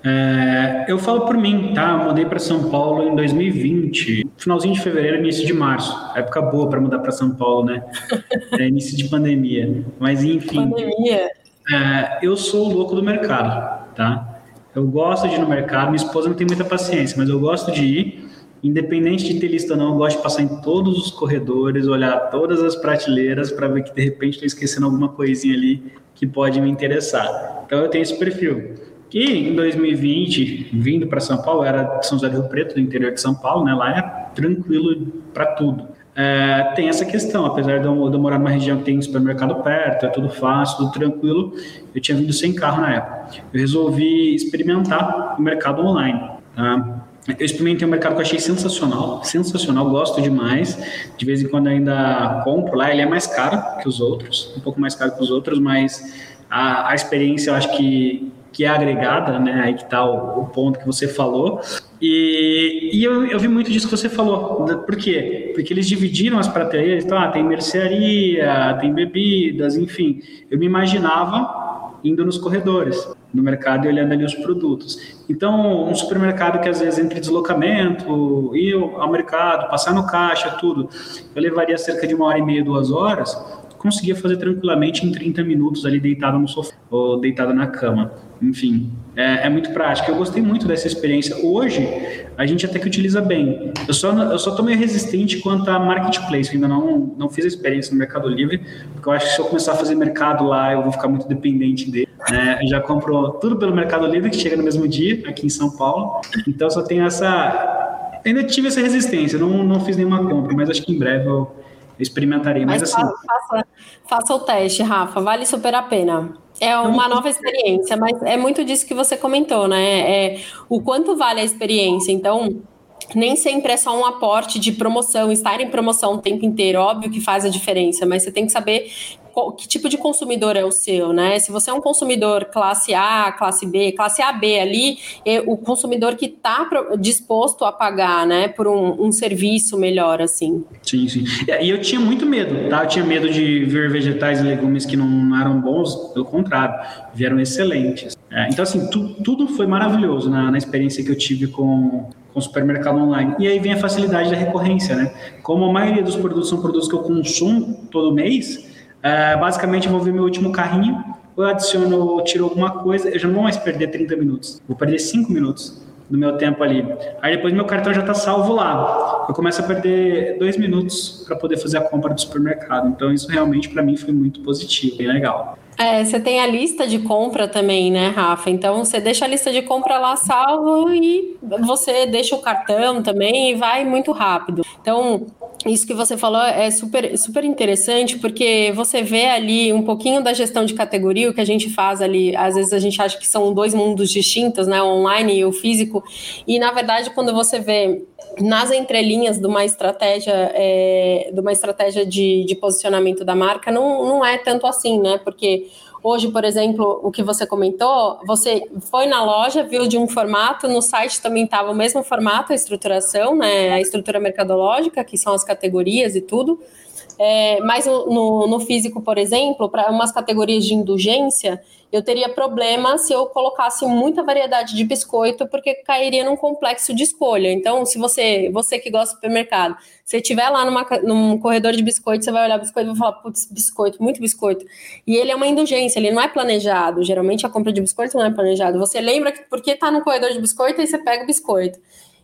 É, eu falo por mim, tá? Eu mudei para São Paulo em 2020, finalzinho de fevereiro, início de março. Época boa para mudar para São Paulo, né? É, início de pandemia. Mas enfim. Pandemia. É, eu sou o louco do mercado, tá? Eu gosto de ir no mercado. Minha esposa não tem muita paciência, mas eu gosto de ir. Independente de ter lista ou não, eu gosto de passar em todos os corredores, olhar todas as prateleiras para ver que de repente estou esquecendo alguma coisinha ali que pode me interessar. Então eu tenho esse perfil. E em 2020, vindo para São Paulo, era São José do Rio Preto, do interior de São Paulo, né? Lá é tranquilo para tudo. É, tem essa questão, apesar de eu, de eu, morar numa região que tem supermercado perto, é tudo fácil, tudo tranquilo, eu tinha vindo sem carro na época. Eu resolvi experimentar o mercado online. Tá? Eu experimentei um mercado que eu achei sensacional, sensacional, gosto demais. De vez em quando ainda compro lá, ele é mais caro que os outros, um pouco mais caro que os outros, mas a, a experiência eu acho que que é agregada, né? Aí que está o, o, ponto que você falou. E, e eu, eu, vi muito disso que você falou. Por quê? Porque eles dividiram as prateleiras, então, ah, tem mercearia, tem bebidas, enfim. Eu me imaginava indo nos corredores no mercado e olhando ali os produtos. Então, um supermercado que às vezes entre deslocamento, ir ao mercado, passar no caixa, tudo, eu levaria cerca de uma hora e meia, duas horas, conseguia fazer tranquilamente em 30 minutos ali deitado no sofá ou deitado na cama enfim, é, é, muito prático. Eu gostei muito dessa experiência. Hoje, a gente até que utiliza bem. Eu só, eu só tô meio resistente quanto a marketplace. Eu ainda não, não fiz a experiência no Mercado Livre, porque eu acho que se eu começar a fazer mercado lá, eu vou ficar muito dependente dele. Né? Eu já compro tudo pelo Mercado Livre, que chega no mesmo dia, aqui em São Paulo. Então, só tenho essa. Ainda tive essa resistência, não, não fiz nenhuma compra, mas acho que em breve eu experimentarei. Mas, mas assim. Faça, faça o teste, Rafa, vale super a pena. É uma nova experiência, mas é muito disso que você comentou, né? É o quanto vale a experiência. Então, nem sempre é só um aporte de promoção, estar em promoção o tempo inteiro, óbvio que faz a diferença, mas você tem que saber qual, que tipo de consumidor é o seu, né? Se você é um consumidor classe A, classe B, classe AB ali, é o consumidor que está disposto a pagar, né, por um, um, serviço melhor, assim. Sim, sim. E eu tinha muito medo, tá? Eu tinha medo de ver vegetais e legumes que não eram bons, pelo contrário, vieram excelentes. É, então, assim, tu, tudo foi maravilhoso na, na experiência que eu tive com, com o supermercado online. E aí vem a facilidade da recorrência, né? Como a maioria dos produtos são produtos que eu consumo todo mês, é, basicamente, eu vou ver meu último carrinho, eu adiciono, eu tiro alguma coisa, eu já não vou mais perder 30 minutos, vou perder 5 minutos do meu tempo ali. Aí depois meu cartão já está salvo lá. Eu começo a perder dois minutos para poder fazer a compra do supermercado. Então isso realmente para mim foi muito positivo, bem legal. É, você tem a lista de compra também, né, Rafa? Então você deixa a lista de compra lá salvo e você deixa o cartão também e vai muito rápido. Então, isso que você falou é super, super interessante, porque você vê ali um pouquinho da gestão de categoria, o que a gente faz ali, às vezes a gente acha que são dois mundos distintos, né, o online e o físico, e na verdade quando você vê nas entrelinhas de uma estratégia, é, de uma estratégia de, de posicionamento da marca, não, não é tanto assim, né, porque Hoje, por exemplo, o que você comentou, você foi na loja, viu de um formato, no site também estava o mesmo formato, a estruturação, né, a estrutura mercadológica, que são as categorias e tudo. É, mas no, no físico, por exemplo, para umas categorias de indulgência, eu teria problema se eu colocasse muita variedade de biscoito, porque cairia num complexo de escolha. Então, se você, você que gosta do supermercado, se estiver lá numa, num corredor de biscoito, você vai olhar biscoito e vai falar, putz, biscoito, muito biscoito. E ele é uma indulgência, ele não é planejado. Geralmente a compra de biscoito não é planejado. Você lembra que porque está no corredor de biscoito, aí você pega o biscoito.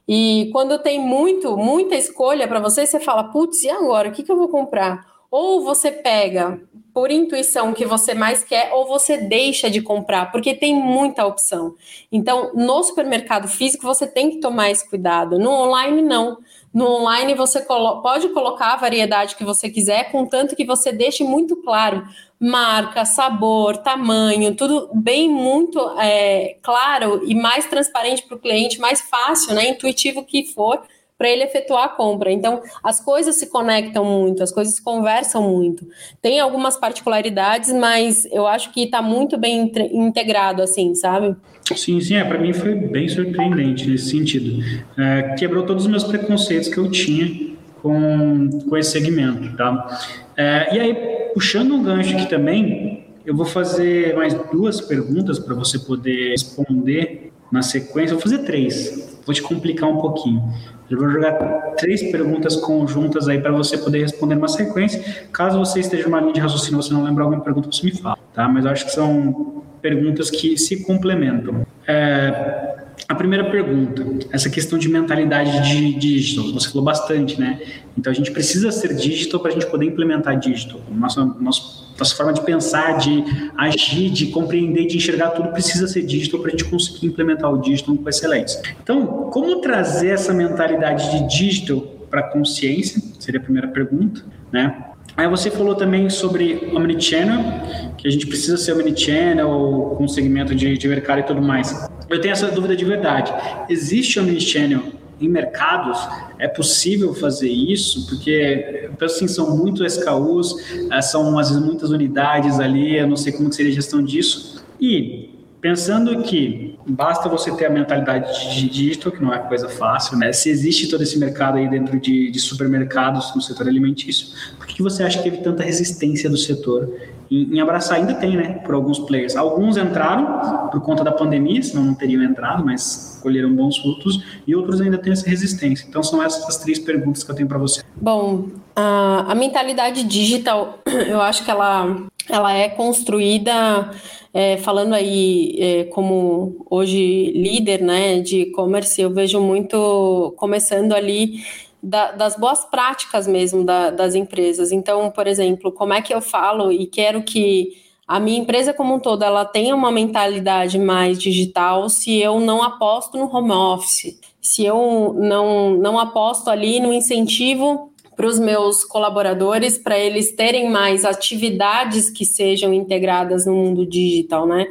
E quando tem muito, muita escolha para você, você fala, putz, e agora? O que, que eu vou comprar? ou você pega por intuição que você mais quer, ou você deixa de comprar, porque tem muita opção. Então, no supermercado físico, você tem que tomar esse cuidado. No online, não. No online, você pode colocar a variedade que você quiser, contanto que você deixe muito claro marca, sabor, tamanho, tudo bem muito é, claro e mais transparente para o cliente, mais fácil, né, intuitivo que for para ele efetuar a compra. Então, as coisas se conectam muito, as coisas conversam muito. Tem algumas particularidades, mas eu acho que está muito bem integrado, assim, sabe? Sim, sim, é, para mim foi bem surpreendente nesse sentido. É, quebrou todos os meus preconceitos que eu tinha com, com esse segmento, tá? É, e aí, puxando um gancho aqui também, eu vou fazer mais duas perguntas para você poder responder na sequência. Eu vou fazer três, vou te complicar um pouquinho. Eu vou jogar três perguntas conjuntas aí para você poder responder numa sequência. Caso você esteja numa linha de raciocínio você não lembrar alguma pergunta, você me fala, tá? Mas eu acho que são perguntas que se complementam. É, a primeira pergunta, essa questão de mentalidade de digital, você falou bastante, né? Então a gente precisa ser digital para a gente poder implementar digital. Nossa, nossa, nossa forma de pensar, de agir, de compreender, de enxergar tudo precisa ser digital para a gente conseguir implementar o digital com excelência. Então, como trazer essa mentalidade de digital para a consciência? Seria a primeira pergunta, né? Aí você falou também sobre omnichannel, que a gente precisa ser omnichannel com segmento de, de mercado e tudo mais. Eu tenho essa dúvida de verdade. Existe omnichannel em mercados? É possível fazer isso? Porque eu penso assim, são muito SKUs, eh, são vezes muitas unidades ali, eu não sei como seria a gestão disso. E pensando que basta você ter a mentalidade de digital, que não é coisa fácil, né? Se existe todo esse mercado aí dentro de, de supermercados no setor alimentício, por que você acha que teve tanta resistência do setor em, em, abraçar? Ainda tem, né? Por alguns players. Alguns entraram por conta da pandemia, senão não teriam entrado, mas colheram bons frutos, e outros ainda têm essa resistência. Então, são essas as três perguntas que eu tenho para você. Bom, a, a mentalidade digital, eu acho que ela, ela é construída é, falando aí é, como hoje líder né, de e-commerce, eu vejo muito começando ali da, das boas práticas mesmo da, das empresas. Então, por exemplo, como é que eu falo e quero que a minha empresa como um todo ela tenha uma mentalidade mais digital se eu não aposto no home office, se eu não, não aposto ali no incentivo para os meus colaboradores, para eles terem mais atividades que sejam integradas no mundo digital, né?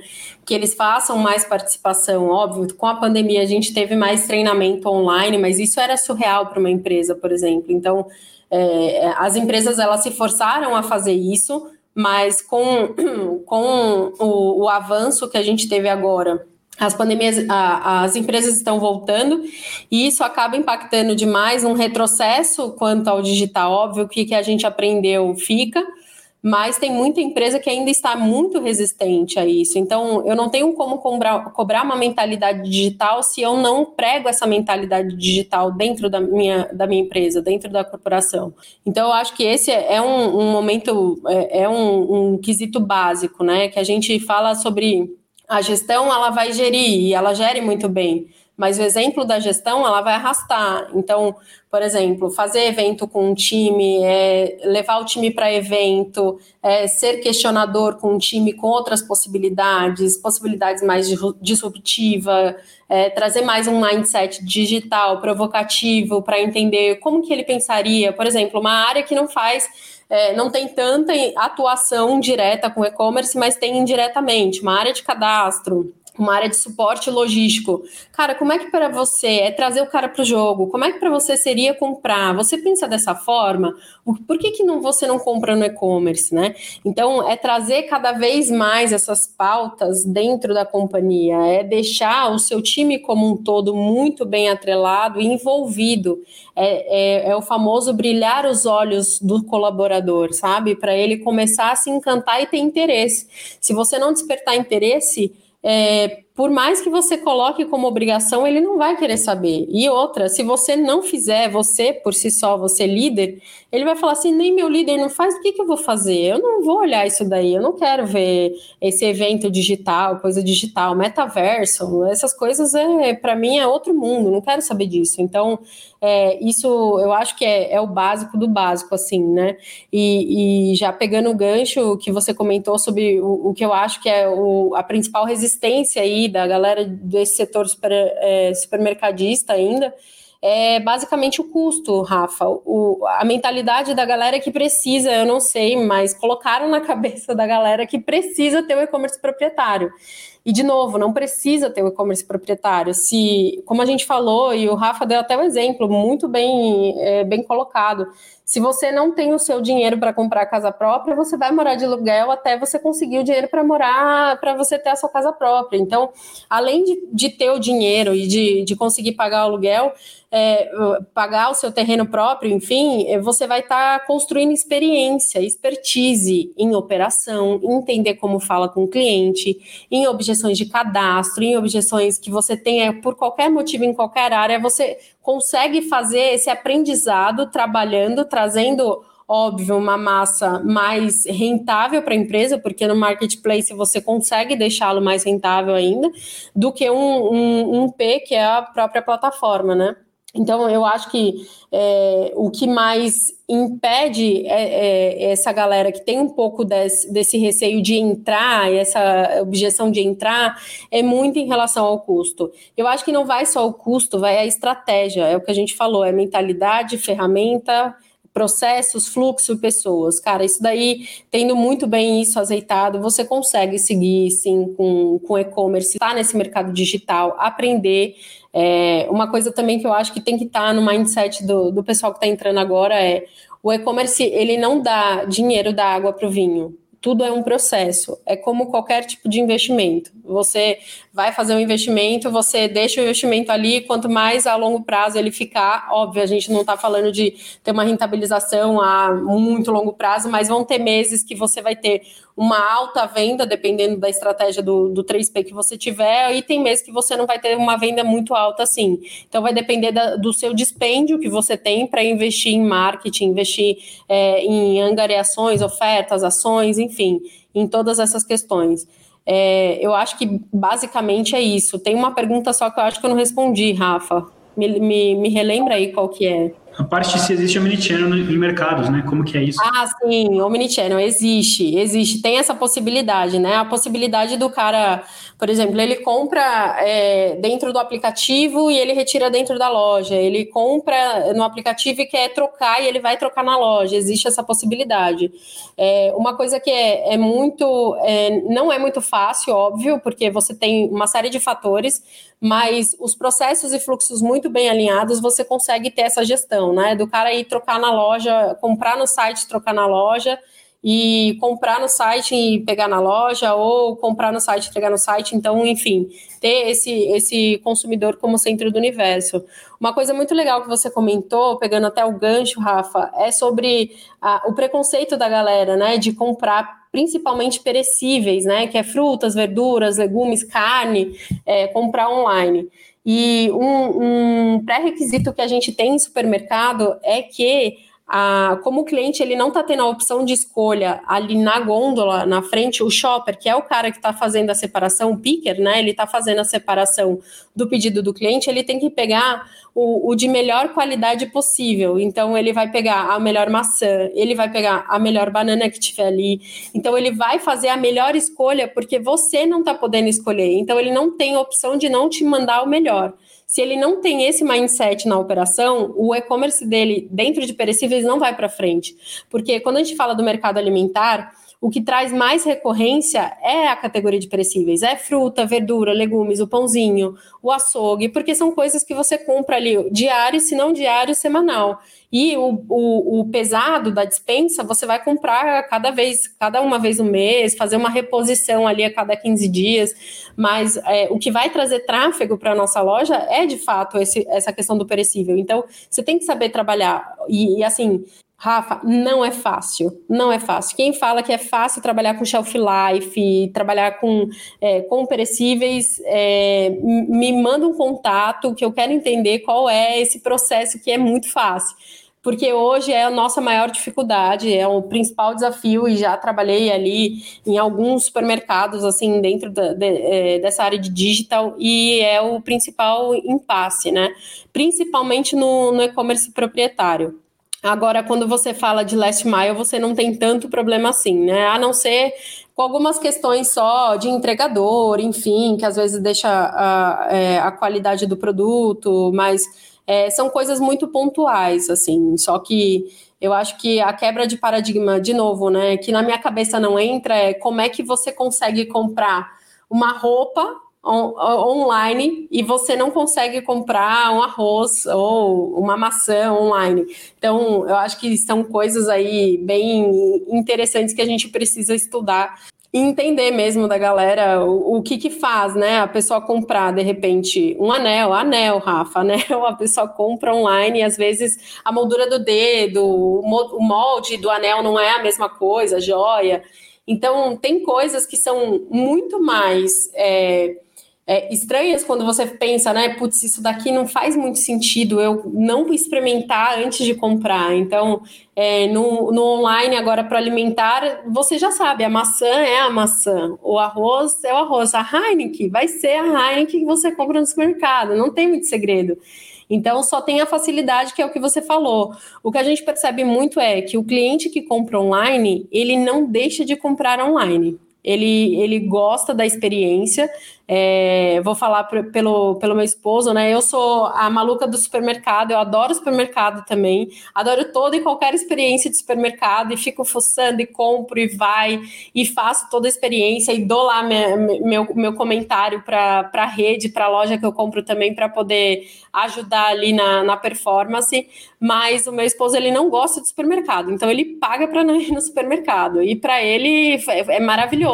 Que eles façam mais participação, óbvio. Com a pandemia a gente teve mais treinamento online, mas isso era surreal para uma empresa, por exemplo. Então, é, as empresas elas se forçaram a fazer isso, mas com, com o, o avanço que a gente teve agora as pandemias, a, as empresas estão voltando e isso acaba impactando demais um retrocesso quanto ao digital. Óbvio que que a gente aprendeu fica, mas tem muita empresa que ainda está muito resistente a isso. Então, eu não tenho como cobrar, cobrar uma mentalidade digital se eu não prego essa mentalidade digital dentro da minha, da minha empresa, dentro da corporação. Então, eu acho que esse é um, um momento, é, é um, um quesito básico, né? Que a gente fala sobre a gestão ela vai gerir e ela gere muito bem, mas o exemplo da gestão ela vai arrastar. Então, por exemplo, fazer evento com um time, é, levar o time para evento, é, ser questionador com um time com outras possibilidades, possibilidades mais disruptiva, é, trazer mais um mindset digital, provocativo, para entender como que ele pensaria. Por exemplo, uma área que não faz é, não tem tanta atuação direta com e-commerce, mas tem indiretamente, uma área de cadastro, uma área de suporte logístico. Cara, como é que para você é trazer o cara para o jogo? Como é que para você seria comprar? Você pensa dessa forma? Por que, que não, você não compra no e-commerce, né? Então, é trazer cada vez mais essas pautas dentro da companhia, é deixar o seu time como um todo muito bem atrelado e envolvido. É, é, é o famoso brilhar os olhos do colaborador, sabe? Para ele começar a se encantar e ter interesse. Se você não despertar interesse, é, por mais que você coloque como obrigação, ele não vai querer saber. E outra, se você não fizer, você por si só, você líder, ele vai falar assim: nem meu líder não faz, o que, que eu vou fazer? Eu não vou olhar isso daí, eu não quero ver esse evento digital, coisa digital, metaverso, essas coisas é para mim é outro mundo, não quero saber disso. Então, é, isso eu acho que é, é, o básico do básico, assim, né? E, e, já pegando o gancho que você comentou sobre o, o que eu acho que é o, a principal resistência aí da galera desse setor super, é, supermercadista ainda, é basicamente o custo, Rafa. O, a mentalidade da galera que precisa, eu não sei, mas colocaram na cabeça da galera que precisa ter o e-commerce proprietário. E, de novo, não precisa ter o e-commerce proprietário. Se, como a gente falou, e o Rafa deu até um exemplo muito bem, é, bem colocado, se você não tem o seu dinheiro para comprar casa própria, você vai morar de aluguel até você conseguir o dinheiro para morar, para você ter a sua casa própria. Então, além de, de ter o dinheiro e de, de conseguir pagar o aluguel, é, pagar o seu terreno próprio, enfim, é, você vai estar tá construindo experiência, expertise em operação, entender como fala com o cliente, em objeções de cadastro, em objeções que você tenha por qualquer motivo em qualquer área, você consegue fazer esse aprendizado trabalhando, trazendo óbvio, uma massa mais rentável para a empresa, porque no marketplace você consegue deixá-lo mais rentável ainda, do que um, um, um P, que é a própria plataforma, né? Então, eu acho que é, o que mais impede é, é, essa galera que tem um pouco desse, desse, receio de entrar, essa objeção de entrar, é muito em relação ao custo. Eu acho que não vai só o custo, vai a estratégia, é o que a gente falou, é mentalidade, ferramenta, processos, fluxo, pessoas. Cara, isso daí, tendo muito bem isso azeitado, você consegue seguir, sim, com, com e-commerce, estar tá nesse mercado digital, aprender. É, uma coisa também que eu acho que tem que estar tá no mindset do, do pessoal que está entrando agora é o e-commerce, ele não dá dinheiro da água para o vinho tudo é um processo. É como qualquer tipo de investimento. Você vai fazer um investimento, você deixa o investimento ali, quanto mais a longo prazo ele ficar, óbvio, a gente não está falando de ter uma rentabilização a muito longo prazo, mas vão ter meses que você vai ter uma alta venda, dependendo da estratégia do, do 3P que você tiver, e tem meses que você não vai ter uma venda muito alta assim. Então vai depender da, do seu dispêndio que você tem para investir em marketing, investir é, em angariações, ofertas, ações, enfim, em todas essas questões. É, eu acho que basicamente é isso. Tem uma pergunta só que eu acho que eu não respondi, Rafa. Me, me, me relembra aí qual que é. A parte se existe omnichannel em mercados, né? Como que é isso? Ah, sim, omnichannel existe, existe, tem essa possibilidade, né? A possibilidade do cara, por exemplo, ele compra é, dentro do aplicativo e ele retira dentro da loja. Ele compra no aplicativo e quer trocar e ele vai trocar na loja. Existe essa possibilidade. É, uma coisa que é, é muito, é, não é muito fácil, óbvio, porque você tem uma série de fatores, mas os processos e fluxos muito bem alinhados, você consegue ter essa gestão, né? Do cara ir trocar na loja, comprar no site, trocar na loja e comprar no site e pegar na loja, ou comprar no site e entregar no site. Então, enfim, ter esse, esse consumidor como centro do universo. Uma coisa muito legal que você comentou, pegando até o gancho, Rafa, é sobre a, o preconceito da galera, né, de comprar principalmente perecíveis, né, que é frutas, verduras, legumes, carne, é, comprar online. E um, um pré-requisito que a gente tem em supermercado é que a, como o cliente ele não está tendo a opção de escolha ali na gôndola, na frente, o shopper, que é o cara que está fazendo a separação, o picker, né? Ele está fazendo a separação do pedido do cliente, ele tem que pegar o, o, de melhor qualidade possível. Então, ele vai pegar a melhor maçã, ele vai pegar a melhor banana que tiver ali. Então, ele vai fazer a melhor escolha porque você não está podendo escolher. Então, ele não tem opção de não te mandar o melhor. Se ele não tem esse mindset na operação, o e-commerce dele dentro de perecíveis não vai para frente. Porque quando a gente fala do mercado alimentar, o que traz mais recorrência é a categoria de perecíveis. É fruta, verdura, legumes, o pãozinho, o açougue, porque são coisas que você compra ali diário, se não diário, semanal. E o, o, o, pesado da dispensa você vai comprar cada vez, cada uma vez no mês, fazer uma reposição ali a cada 15 dias. Mas é, o que vai trazer tráfego para a nossa loja é de fato esse, essa questão do perecível. Então, você tem que saber trabalhar. E, e assim, Rafa, não é fácil, não é fácil. Quem fala que é fácil trabalhar com shelf life, trabalhar com, é, com perecíveis, é, me manda um contato que eu quero entender qual é esse processo que é muito fácil. Porque hoje é a nossa maior dificuldade, é o principal desafio, e já trabalhei ali em alguns supermercados, assim, dentro da, de, é, dessa área de digital, e é o principal impasse, né? Principalmente no, no e-commerce proprietário. Agora, quando você fala de last mile, você não tem tanto problema assim, né? A não ser com algumas questões só de entregador, enfim, que às vezes deixa a, é, a qualidade do produto, mas é, são coisas muito pontuais, assim. Só que eu acho que a quebra de paradigma, de novo, né, que na minha cabeça não entra, é como é que você consegue comprar uma roupa on, online e você não consegue comprar um arroz ou uma maçã online. Então, eu acho que são coisas aí bem interessantes que a gente precisa estudar e entender mesmo da galera o, o, que que faz, né? A pessoa comprar, de repente, um anel, anel, Rafa, anel, a pessoa compra online e às vezes a moldura do dedo, o molde do anel não é a mesma coisa, joia. Então, tem coisas que são muito mais. É, é, estranhas quando você pensa, né? Putz, isso daqui não faz muito sentido eu não experimentar antes de comprar. Então, é, no, no online, agora para alimentar, você já sabe, a maçã é a maçã, o arroz é o arroz, a Heineken vai ser a Heineken que você compra no supermercado, não tem muito segredo. Então, só tem a facilidade, que é o que você falou. O que a gente percebe muito é que o cliente que compra online, ele não deixa de comprar online. Ele, ele gosta da experiência, é, vou falar pelo, pelo meu esposo, né? Eu sou a maluca do supermercado, eu adoro supermercado também, adoro toda e qualquer experiência de supermercado e fico fuçando e compro e vai e faço toda a experiência e dou lá minha, meu, meu comentário para a rede, para a loja que eu compro também para poder ajudar ali na, na performance. Mas o meu esposo ele não gosta de supermercado, então ele paga para não ir no supermercado e para ele é, é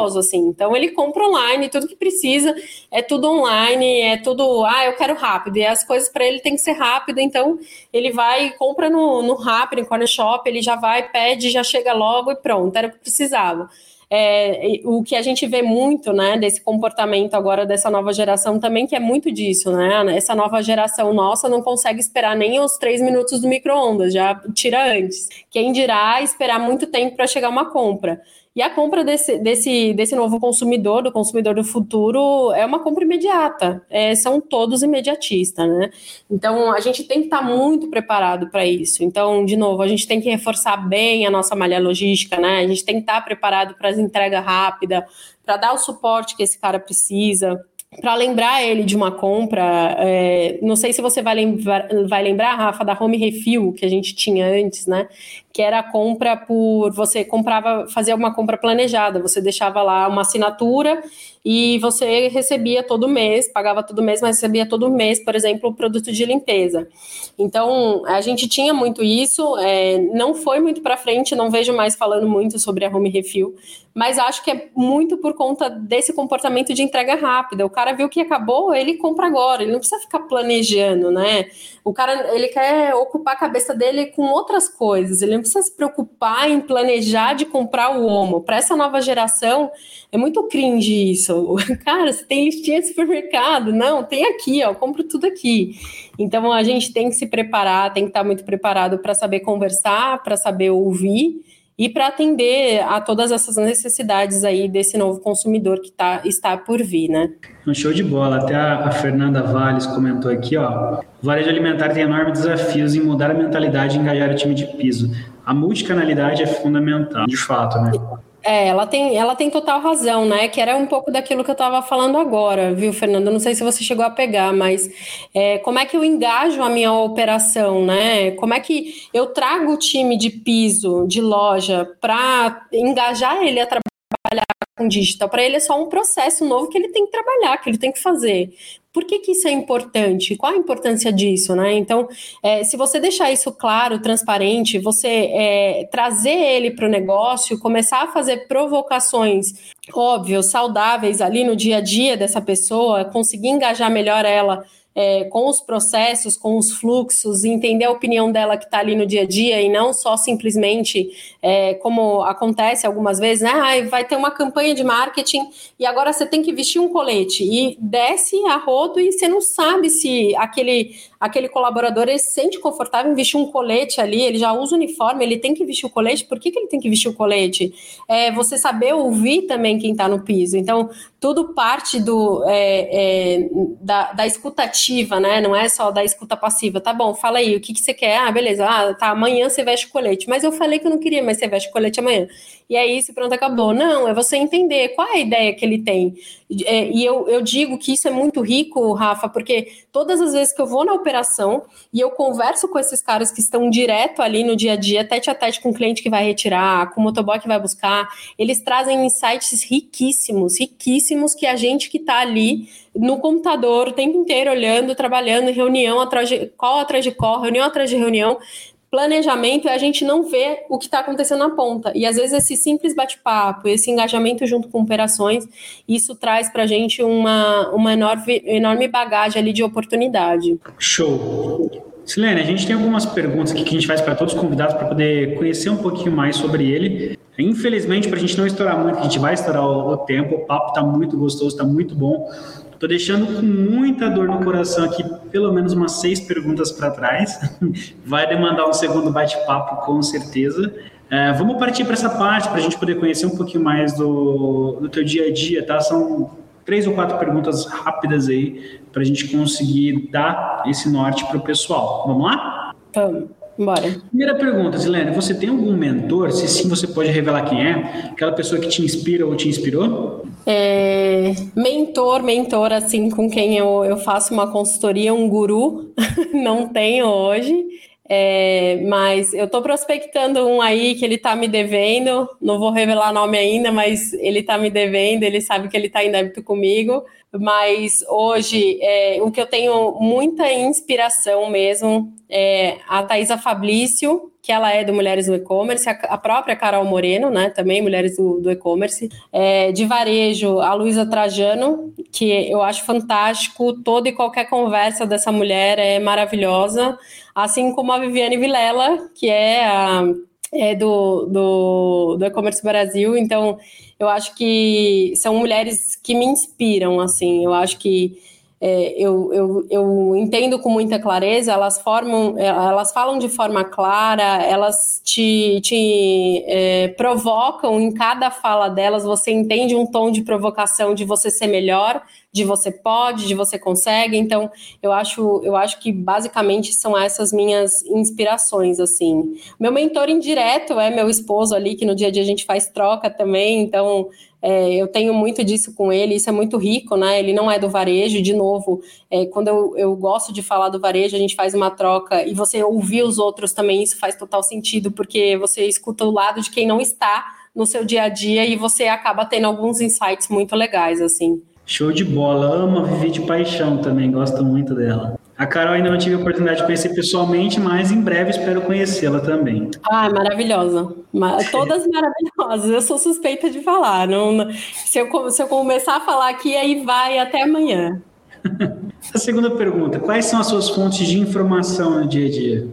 maravilhoso assim. Então ele compra online tudo que precisa é tudo online, é tudo, ah, eu quero rápido, e as coisas para ele tem que ser rápido, então ele vai, compra no, no Rappi, no Corner Shop, ele já vai, pede, já chega logo e pronto, era o que precisava. É, o que a gente vê muito, né, desse comportamento agora dessa nova geração também, que é muito disso, né? Essa nova geração nossa não consegue esperar nem os três minutos do micro-ondas, já tira antes. Quem dirá esperar muito tempo para chegar uma compra. E a compra desse, desse, desse novo consumidor, do consumidor do futuro, é uma compra imediata. É, são todos imediatistas, né? Então, a gente tem que estar muito preparado para isso. Então, de novo, a gente tem que reforçar bem a nossa malha logística, né? A gente tem que estar preparado para as entregas rápidas, para dar o suporte que esse cara precisa para lembrar ele de uma compra, é, não sei se você vai lembrar, vai lembrar, Rafa, da home refill que a gente tinha antes, né? Que era a compra por você comprava, fazia uma compra planejada, você deixava lá uma assinatura e você recebia todo mês, pagava todo mês, mas recebia todo mês, por exemplo, o produto de limpeza. Então, a gente tinha muito isso, é, não foi muito para frente, não vejo mais falando muito sobre a home refill, mas acho que é muito por conta desse comportamento de entrega rápida. O cara viu que acabou, ele compra agora, ele não precisa ficar planejando, né? O cara, ele quer ocupar a cabeça dele com outras coisas, ele não precisa se preocupar em planejar de comprar o Omo. Para essa nova geração, é muito cringe isso. Cara, você tem listinha de supermercado? Não, tem aqui, ó, compro tudo aqui. Então a gente tem que se preparar, tem que estar muito preparado para saber conversar, para saber ouvir e para atender a todas essas necessidades aí desse novo consumidor que tá, está por vir, né? Um show de bola. Até a, a Fernanda Valles comentou aqui, ó. O varejo alimentar tem enormes desafios em mudar a mentalidade e engajar o time de piso. A multicanalidade é fundamental, de fato, né? É, ela tem, ela tem total razão, né? Que era um pouco daquilo que eu estava falando agora, viu, Fernando? Não sei se você chegou a pegar, mas é, como é que eu engajo a minha operação, né? Como é que eu trago o time de piso, de loja, para engajar ele a trabalhar com digital? Para ele é só um processo novo que ele tem que trabalhar, que ele tem que fazer. Por que, que isso é importante? Qual a importância disso, né? Então, é, se você deixar isso claro, transparente, você é, trazer ele para o negócio, começar a fazer provocações, óbvio, saudáveis ali no dia a dia dessa pessoa, conseguir engajar melhor ela é, com os processos, com os fluxos, entender a opinião dela que está ali no dia a dia e não só simplesmente é, como acontece algumas vezes, né? Ah, vai ter uma campanha de marketing e agora você tem que vestir um colete e desce a rodo e você não sabe se aquele aquele colaborador ele se sente confortável em vestir um colete ali, ele já usa o uniforme, ele tem que vestir o colete, por que, que ele tem que vestir o colete? É, você saber ouvir também quem está no piso. Então, tudo parte do, é, é, da, da escutativa, né? Não é só da escuta passiva. Tá bom, fala aí, o que, que você quer? Ah, beleza, ah, tá, amanhã você veste colete. Mas eu falei que eu não queria, mas você veste colete amanhã. E é isso, pronto, acabou. Não, é você entender qual é a ideia que ele tem. É, e eu, eu digo que isso é muito rico, Rafa, porque todas as vezes que eu vou na operação e eu converso com esses caras que estão direto ali no dia a dia, tete a tete com o cliente que vai retirar, com o motoboy que vai buscar, eles trazem insights riquíssimos, riquíssimos que a gente que está ali no computador o tempo inteiro olhando, trabalhando, reunião atrás de qual atrás de qual, reunião atrás de reunião, planejamento é a gente não ver o que está acontecendo na ponta. E às vezes esse simples bate-papo, esse engajamento junto com operações, isso traz para a gente uma, uma enorme, enorme bagagem ali de oportunidade. Show! Silene, a gente tem algumas perguntas aqui que a gente faz para todos os convidados para poder conhecer um pouquinho mais sobre ele. Infelizmente, para a gente não estourar muito, a gente vai estourar o, tempo, o papo está muito gostoso, está muito bom. Estou deixando com muita dor no coração aqui, pelo menos umas seis perguntas para trás. Vai demandar um segundo bate-papo, com certeza. É, vamos partir para essa parte, para a gente poder conhecer um pouquinho mais do, do teu dia a dia, tá? São três ou quatro perguntas rápidas aí, para a gente conseguir dar esse norte para o pessoal. Vamos lá? Vamos. Bora. Primeira pergunta, Zilene, você tem algum mentor? Se sim, você pode revelar quem é? Aquela pessoa que te inspira ou te inspirou? É, mentor, mentor, assim, com quem eu, eu faço uma consultoria, um guru, não tenho hoje. É, mas eu estou prospectando um aí que ele está me devendo, não vou revelar nome ainda, mas ele está me devendo, ele sabe que ele está em débito comigo. Mas hoje, é, o que eu tenho muita inspiração mesmo é a Thaisa Fablício, que ela é do Mulheres do E-Commerce, a, própria Carol Moreno, né, também Mulheres do, do E-Commerce, é, de varejo, a Luísa Trajano, que eu acho fantástico, toda e qualquer conversa dessa mulher é maravilhosa, assim como a Viviane Vilela, que é a é, do, do, do e-commerce Brasil, então eu acho que são mulheres que me inspiram, assim, eu acho que é, eu, eu, eu entendo com muita clareza, elas formam, é, elas falam de forma clara, elas te, te é, provocam em cada fala delas, você entende um tom de provocação de você ser melhor, de você pode, de você consegue. Então, eu acho, eu acho que basicamente são essas minhas inspirações, assim. Meu mentor indireto é meu esposo ali, que no dia a dia a gente faz troca também, então é, eu tenho muito disso com ele, isso é muito rico, né? Ele não é do varejo, de novo, é, quando eu, eu gosto de falar do varejo, a gente faz uma troca e você ouvir os outros também, isso faz total sentido, porque você escuta o lado de quem não está no seu dia a dia e você acaba tendo alguns insights muito legais, assim. Show de bola, ama viver de paixão também, gosto muito dela. A Carol ainda não tive a oportunidade de conhecer pessoalmente, mas em breve espero conhecê-la também. Ah, maravilhosa. Todas maravilhosas. Eu sou suspeita de falar. Não, se, eu, se eu começar a falar aqui, aí vai até amanhã. a segunda pergunta: quais são as suas fontes de informação no dia a dia?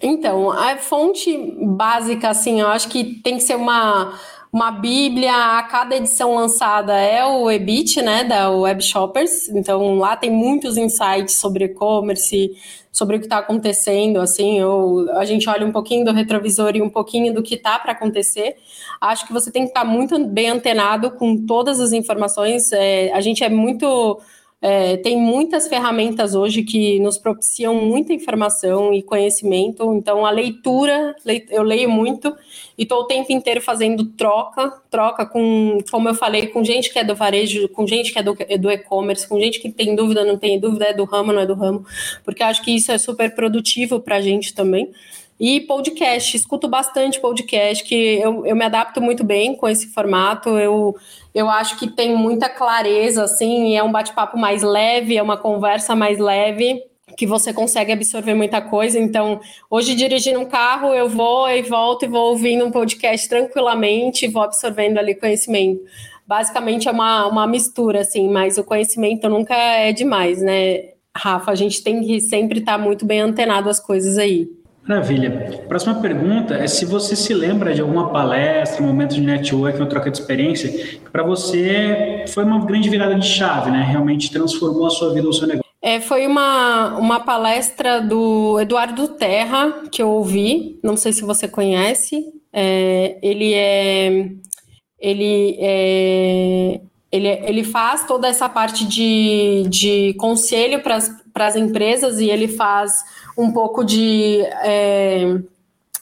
Então, a fonte básica, assim, eu acho que tem que ser uma uma bíblia a cada edição lançada é o EBIT, né, da Web Shoppers. Então lá tem muitos insights sobre e-commerce, sobre o que está acontecendo, assim, ou a gente olha um pouquinho do retrovisor e um pouquinho do que está para acontecer. Acho que você tem que estar tá muito bem antenado com todas as informações. É, a gente é muito é, tem muitas ferramentas hoje que nos propiciam muita informação e conhecimento. Então, a leitura, eu leio muito e estou o tempo inteiro fazendo troca, troca com, como eu falei, com gente que é do varejo, com gente que é do, é do e-commerce, com gente que tem dúvida, não tem dúvida, é do ramo, não é do ramo, porque acho que isso é super produtivo para a gente também. E podcast, escuto bastante podcast, que eu, eu me adapto muito bem com esse formato. Eu, eu acho que tem muita clareza, assim, é um bate-papo mais leve, é uma conversa mais leve, que você consegue absorver muita coisa. Então, hoje dirigindo um carro, eu vou e volto e vou ouvindo um podcast tranquilamente, vou absorvendo ali conhecimento. Basicamente é uma, uma mistura, assim, mas o conhecimento nunca é demais, né? Rafa, a gente tem que sempre estar tá muito bem antenado às coisas aí. Maravilha. Próxima pergunta é se você se lembra de alguma palestra, momento de network, uma troca de experiência, que para você foi uma grande virada de chave, né? Realmente transformou a sua vida ou o seu negócio. É, foi uma, uma palestra do Eduardo Terra que eu ouvi, não sei se você conhece. É, ele é. Ele é. Ele, ele faz toda essa parte de, de conselho para as empresas e ele faz um pouco de é,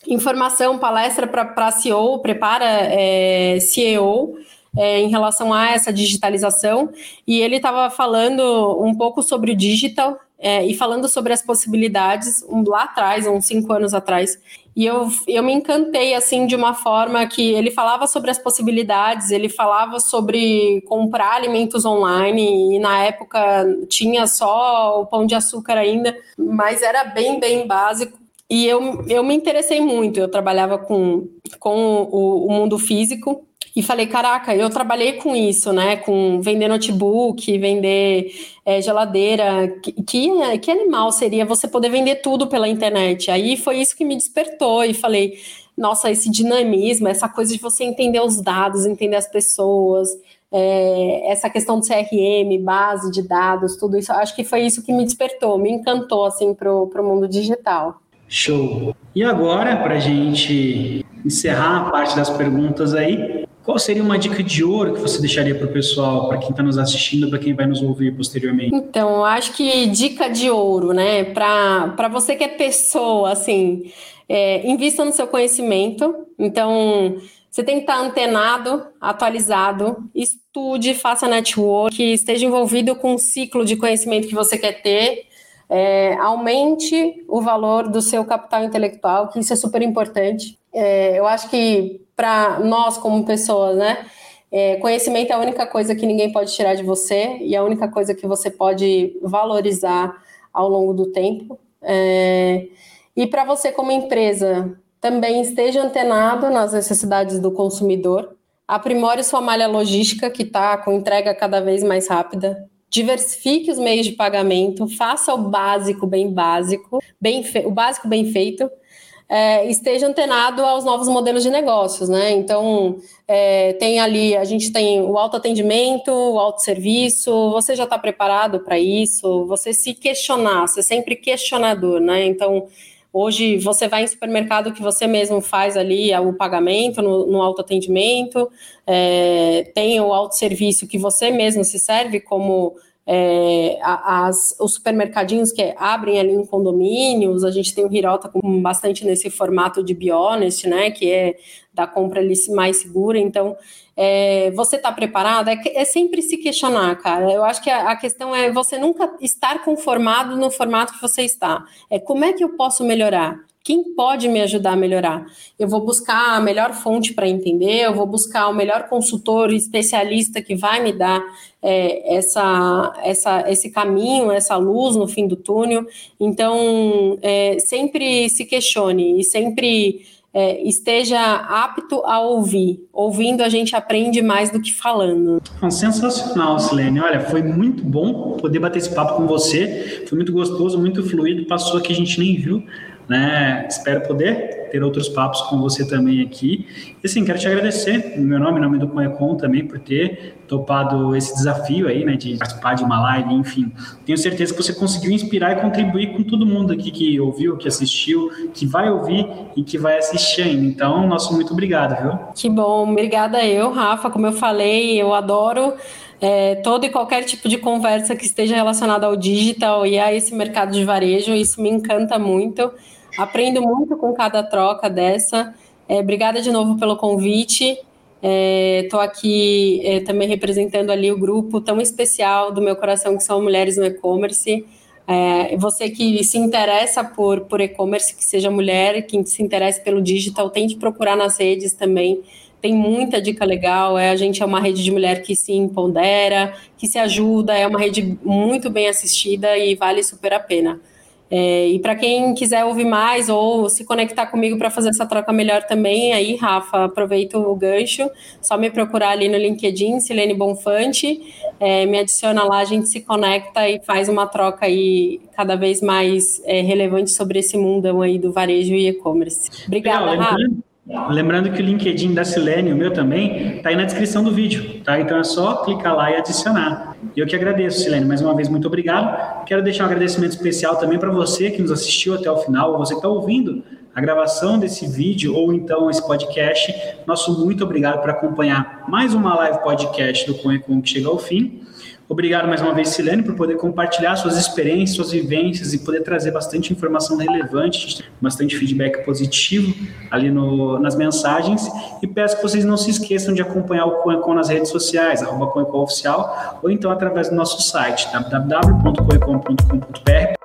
informação, palestra para CEO, prepara é, CEO é, em relação a essa digitalização. E ele estava falando um pouco sobre o digital é, e falando sobre as possibilidades um, lá atrás, uns cinco anos atrás. E eu, eu me encantei assim de uma forma que ele falava sobre as possibilidades, ele falava sobre comprar alimentos online, e na época tinha só o pão de açúcar ainda, mas era bem, bem básico. E eu, eu me interessei muito, eu trabalhava com, com o, o mundo físico, e falei, caraca, eu trabalhei com isso, né? Com vender notebook, vender é, geladeira. Que, que, que animal seria você poder vender tudo pela internet? Aí foi isso que me despertou e falei, nossa, esse dinamismo, essa coisa de você entender os dados, entender as pessoas, é, essa questão do CRM, base de dados, tudo isso, acho que foi isso que me despertou, me encantou assim para o mundo digital. Show. E agora, para a gente encerrar a parte das perguntas aí, qual seria uma dica de ouro que você deixaria para o pessoal, para quem está nos assistindo, para quem vai nos ouvir posteriormente? Então, eu acho que dica de ouro, né? Para você que é pessoa, assim, é, invista no seu conhecimento. Então, você tem que estar tá antenado, atualizado, estude, faça network, esteja envolvido com o ciclo de conhecimento que você quer ter. É, aumente o valor do seu capital intelectual, que isso é super importante. É, eu acho que para nós como pessoas, né? É, conhecimento é a única coisa que ninguém pode tirar de você e é a única coisa que você pode valorizar ao longo do tempo. É, e para você, como empresa, também esteja antenado nas necessidades do consumidor, aprimore sua malha logística, que está com entrega cada vez mais rápida, diversifique os meios de pagamento, faça o básico bem básico, bem o básico bem feito, é, esteja antenado aos novos modelos de negócios, né? Então, é, tem ali, a gente tem o autoatendimento, o autosserviço, você já está preparado para isso? Você se questionar, ser sempre questionador, né? Então, hoje você vai em supermercado que você mesmo faz ali o pagamento no, no autoatendimento, é, tem o autosserviço que você mesmo se serve como é, as, os supermercadinhos que abrem ali em condomínios, a gente tem o Hirota com bastante nesse formato de Bionest, né, que é da compra ali mais segura, então é, você está preparado? É, é, sempre se questionar, cara. Eu acho que a, a, questão é você nunca estar conformado no formato que você está. É como é que eu posso melhorar? Quem pode me ajudar a melhorar? Eu vou buscar a melhor fonte para entender, eu vou buscar o melhor consultor especialista que vai me dar é, essa, essa, esse caminho, essa luz no fim do túnel. Então, é, sempre se questione e sempre é, esteja apto a ouvir. Ouvindo, a gente aprende mais do que falando. Sensacional, Silene. Olha, foi muito bom poder bater esse papo com você. Foi muito gostoso, muito fluido. Passou aqui, a gente nem viu né? Espero poder ter outros papos com você também aqui. E assim, quero te agradecer, no meu nome, nome do Conecon também, por ter topado esse desafio aí, né, de participar de uma live, enfim. Tenho certeza que você conseguiu inspirar e contribuir com todo mundo aqui que ouviu, que assistiu, que vai ouvir e que vai assistir ainda. Então, nosso muito obrigado, viu? Que bom, obrigada eu, Rafa. Como eu falei, eu adoro é, todo e qualquer tipo de conversa que esteja relacionada ao digital e a esse mercado de varejo, isso me encanta muito. Aprendo muito com cada troca dessa. É, obrigada de novo pelo convite. Estou é, aqui é, também representando ali o grupo tão especial do meu coração, que são Mulheres no E-Commerce. É, você que se interessa por, por e-commerce, que seja mulher, quem se interessa pelo digital, tente procurar nas redes também. Tem muita dica legal. É, a gente é uma rede de mulher que se empodera, que se ajuda, é uma rede muito bem assistida e vale super a pena. É, e para quem quiser ouvir mais ou se conectar comigo para fazer essa troca melhor também, aí, Rafa, aproveita o gancho, só me procurar ali no LinkedIn, Silene Bonfante, é, me adiciona lá, a gente se conecta e faz uma troca aí cada vez mais é, relevante sobre esse mundão aí do varejo e e-commerce. Obrigada, Rafa. Lembrando que o LinkedIn da Silene, o meu também, está aí na descrição do vídeo, tá? Então é só clicar lá e adicionar. E eu que agradeço, Silene, mais uma vez, muito obrigado. Quero deixar um agradecimento especial também para você que nos assistiu até o final, você que está ouvindo a gravação desse vídeo ou então esse podcast. Nosso muito obrigado por acompanhar mais uma live podcast do Conecom que chega ao fim. Obrigado mais uma vez, Silene, por poder compartilhar suas experiências, suas vivências e poder trazer bastante informação relevante, bastante feedback positivo ali no, nas mensagens. E peço que vocês não se esqueçam de acompanhar o Coecon nas redes sociais, arroba Coecon Oficial, ou então através do nosso site, www.coecon.com.br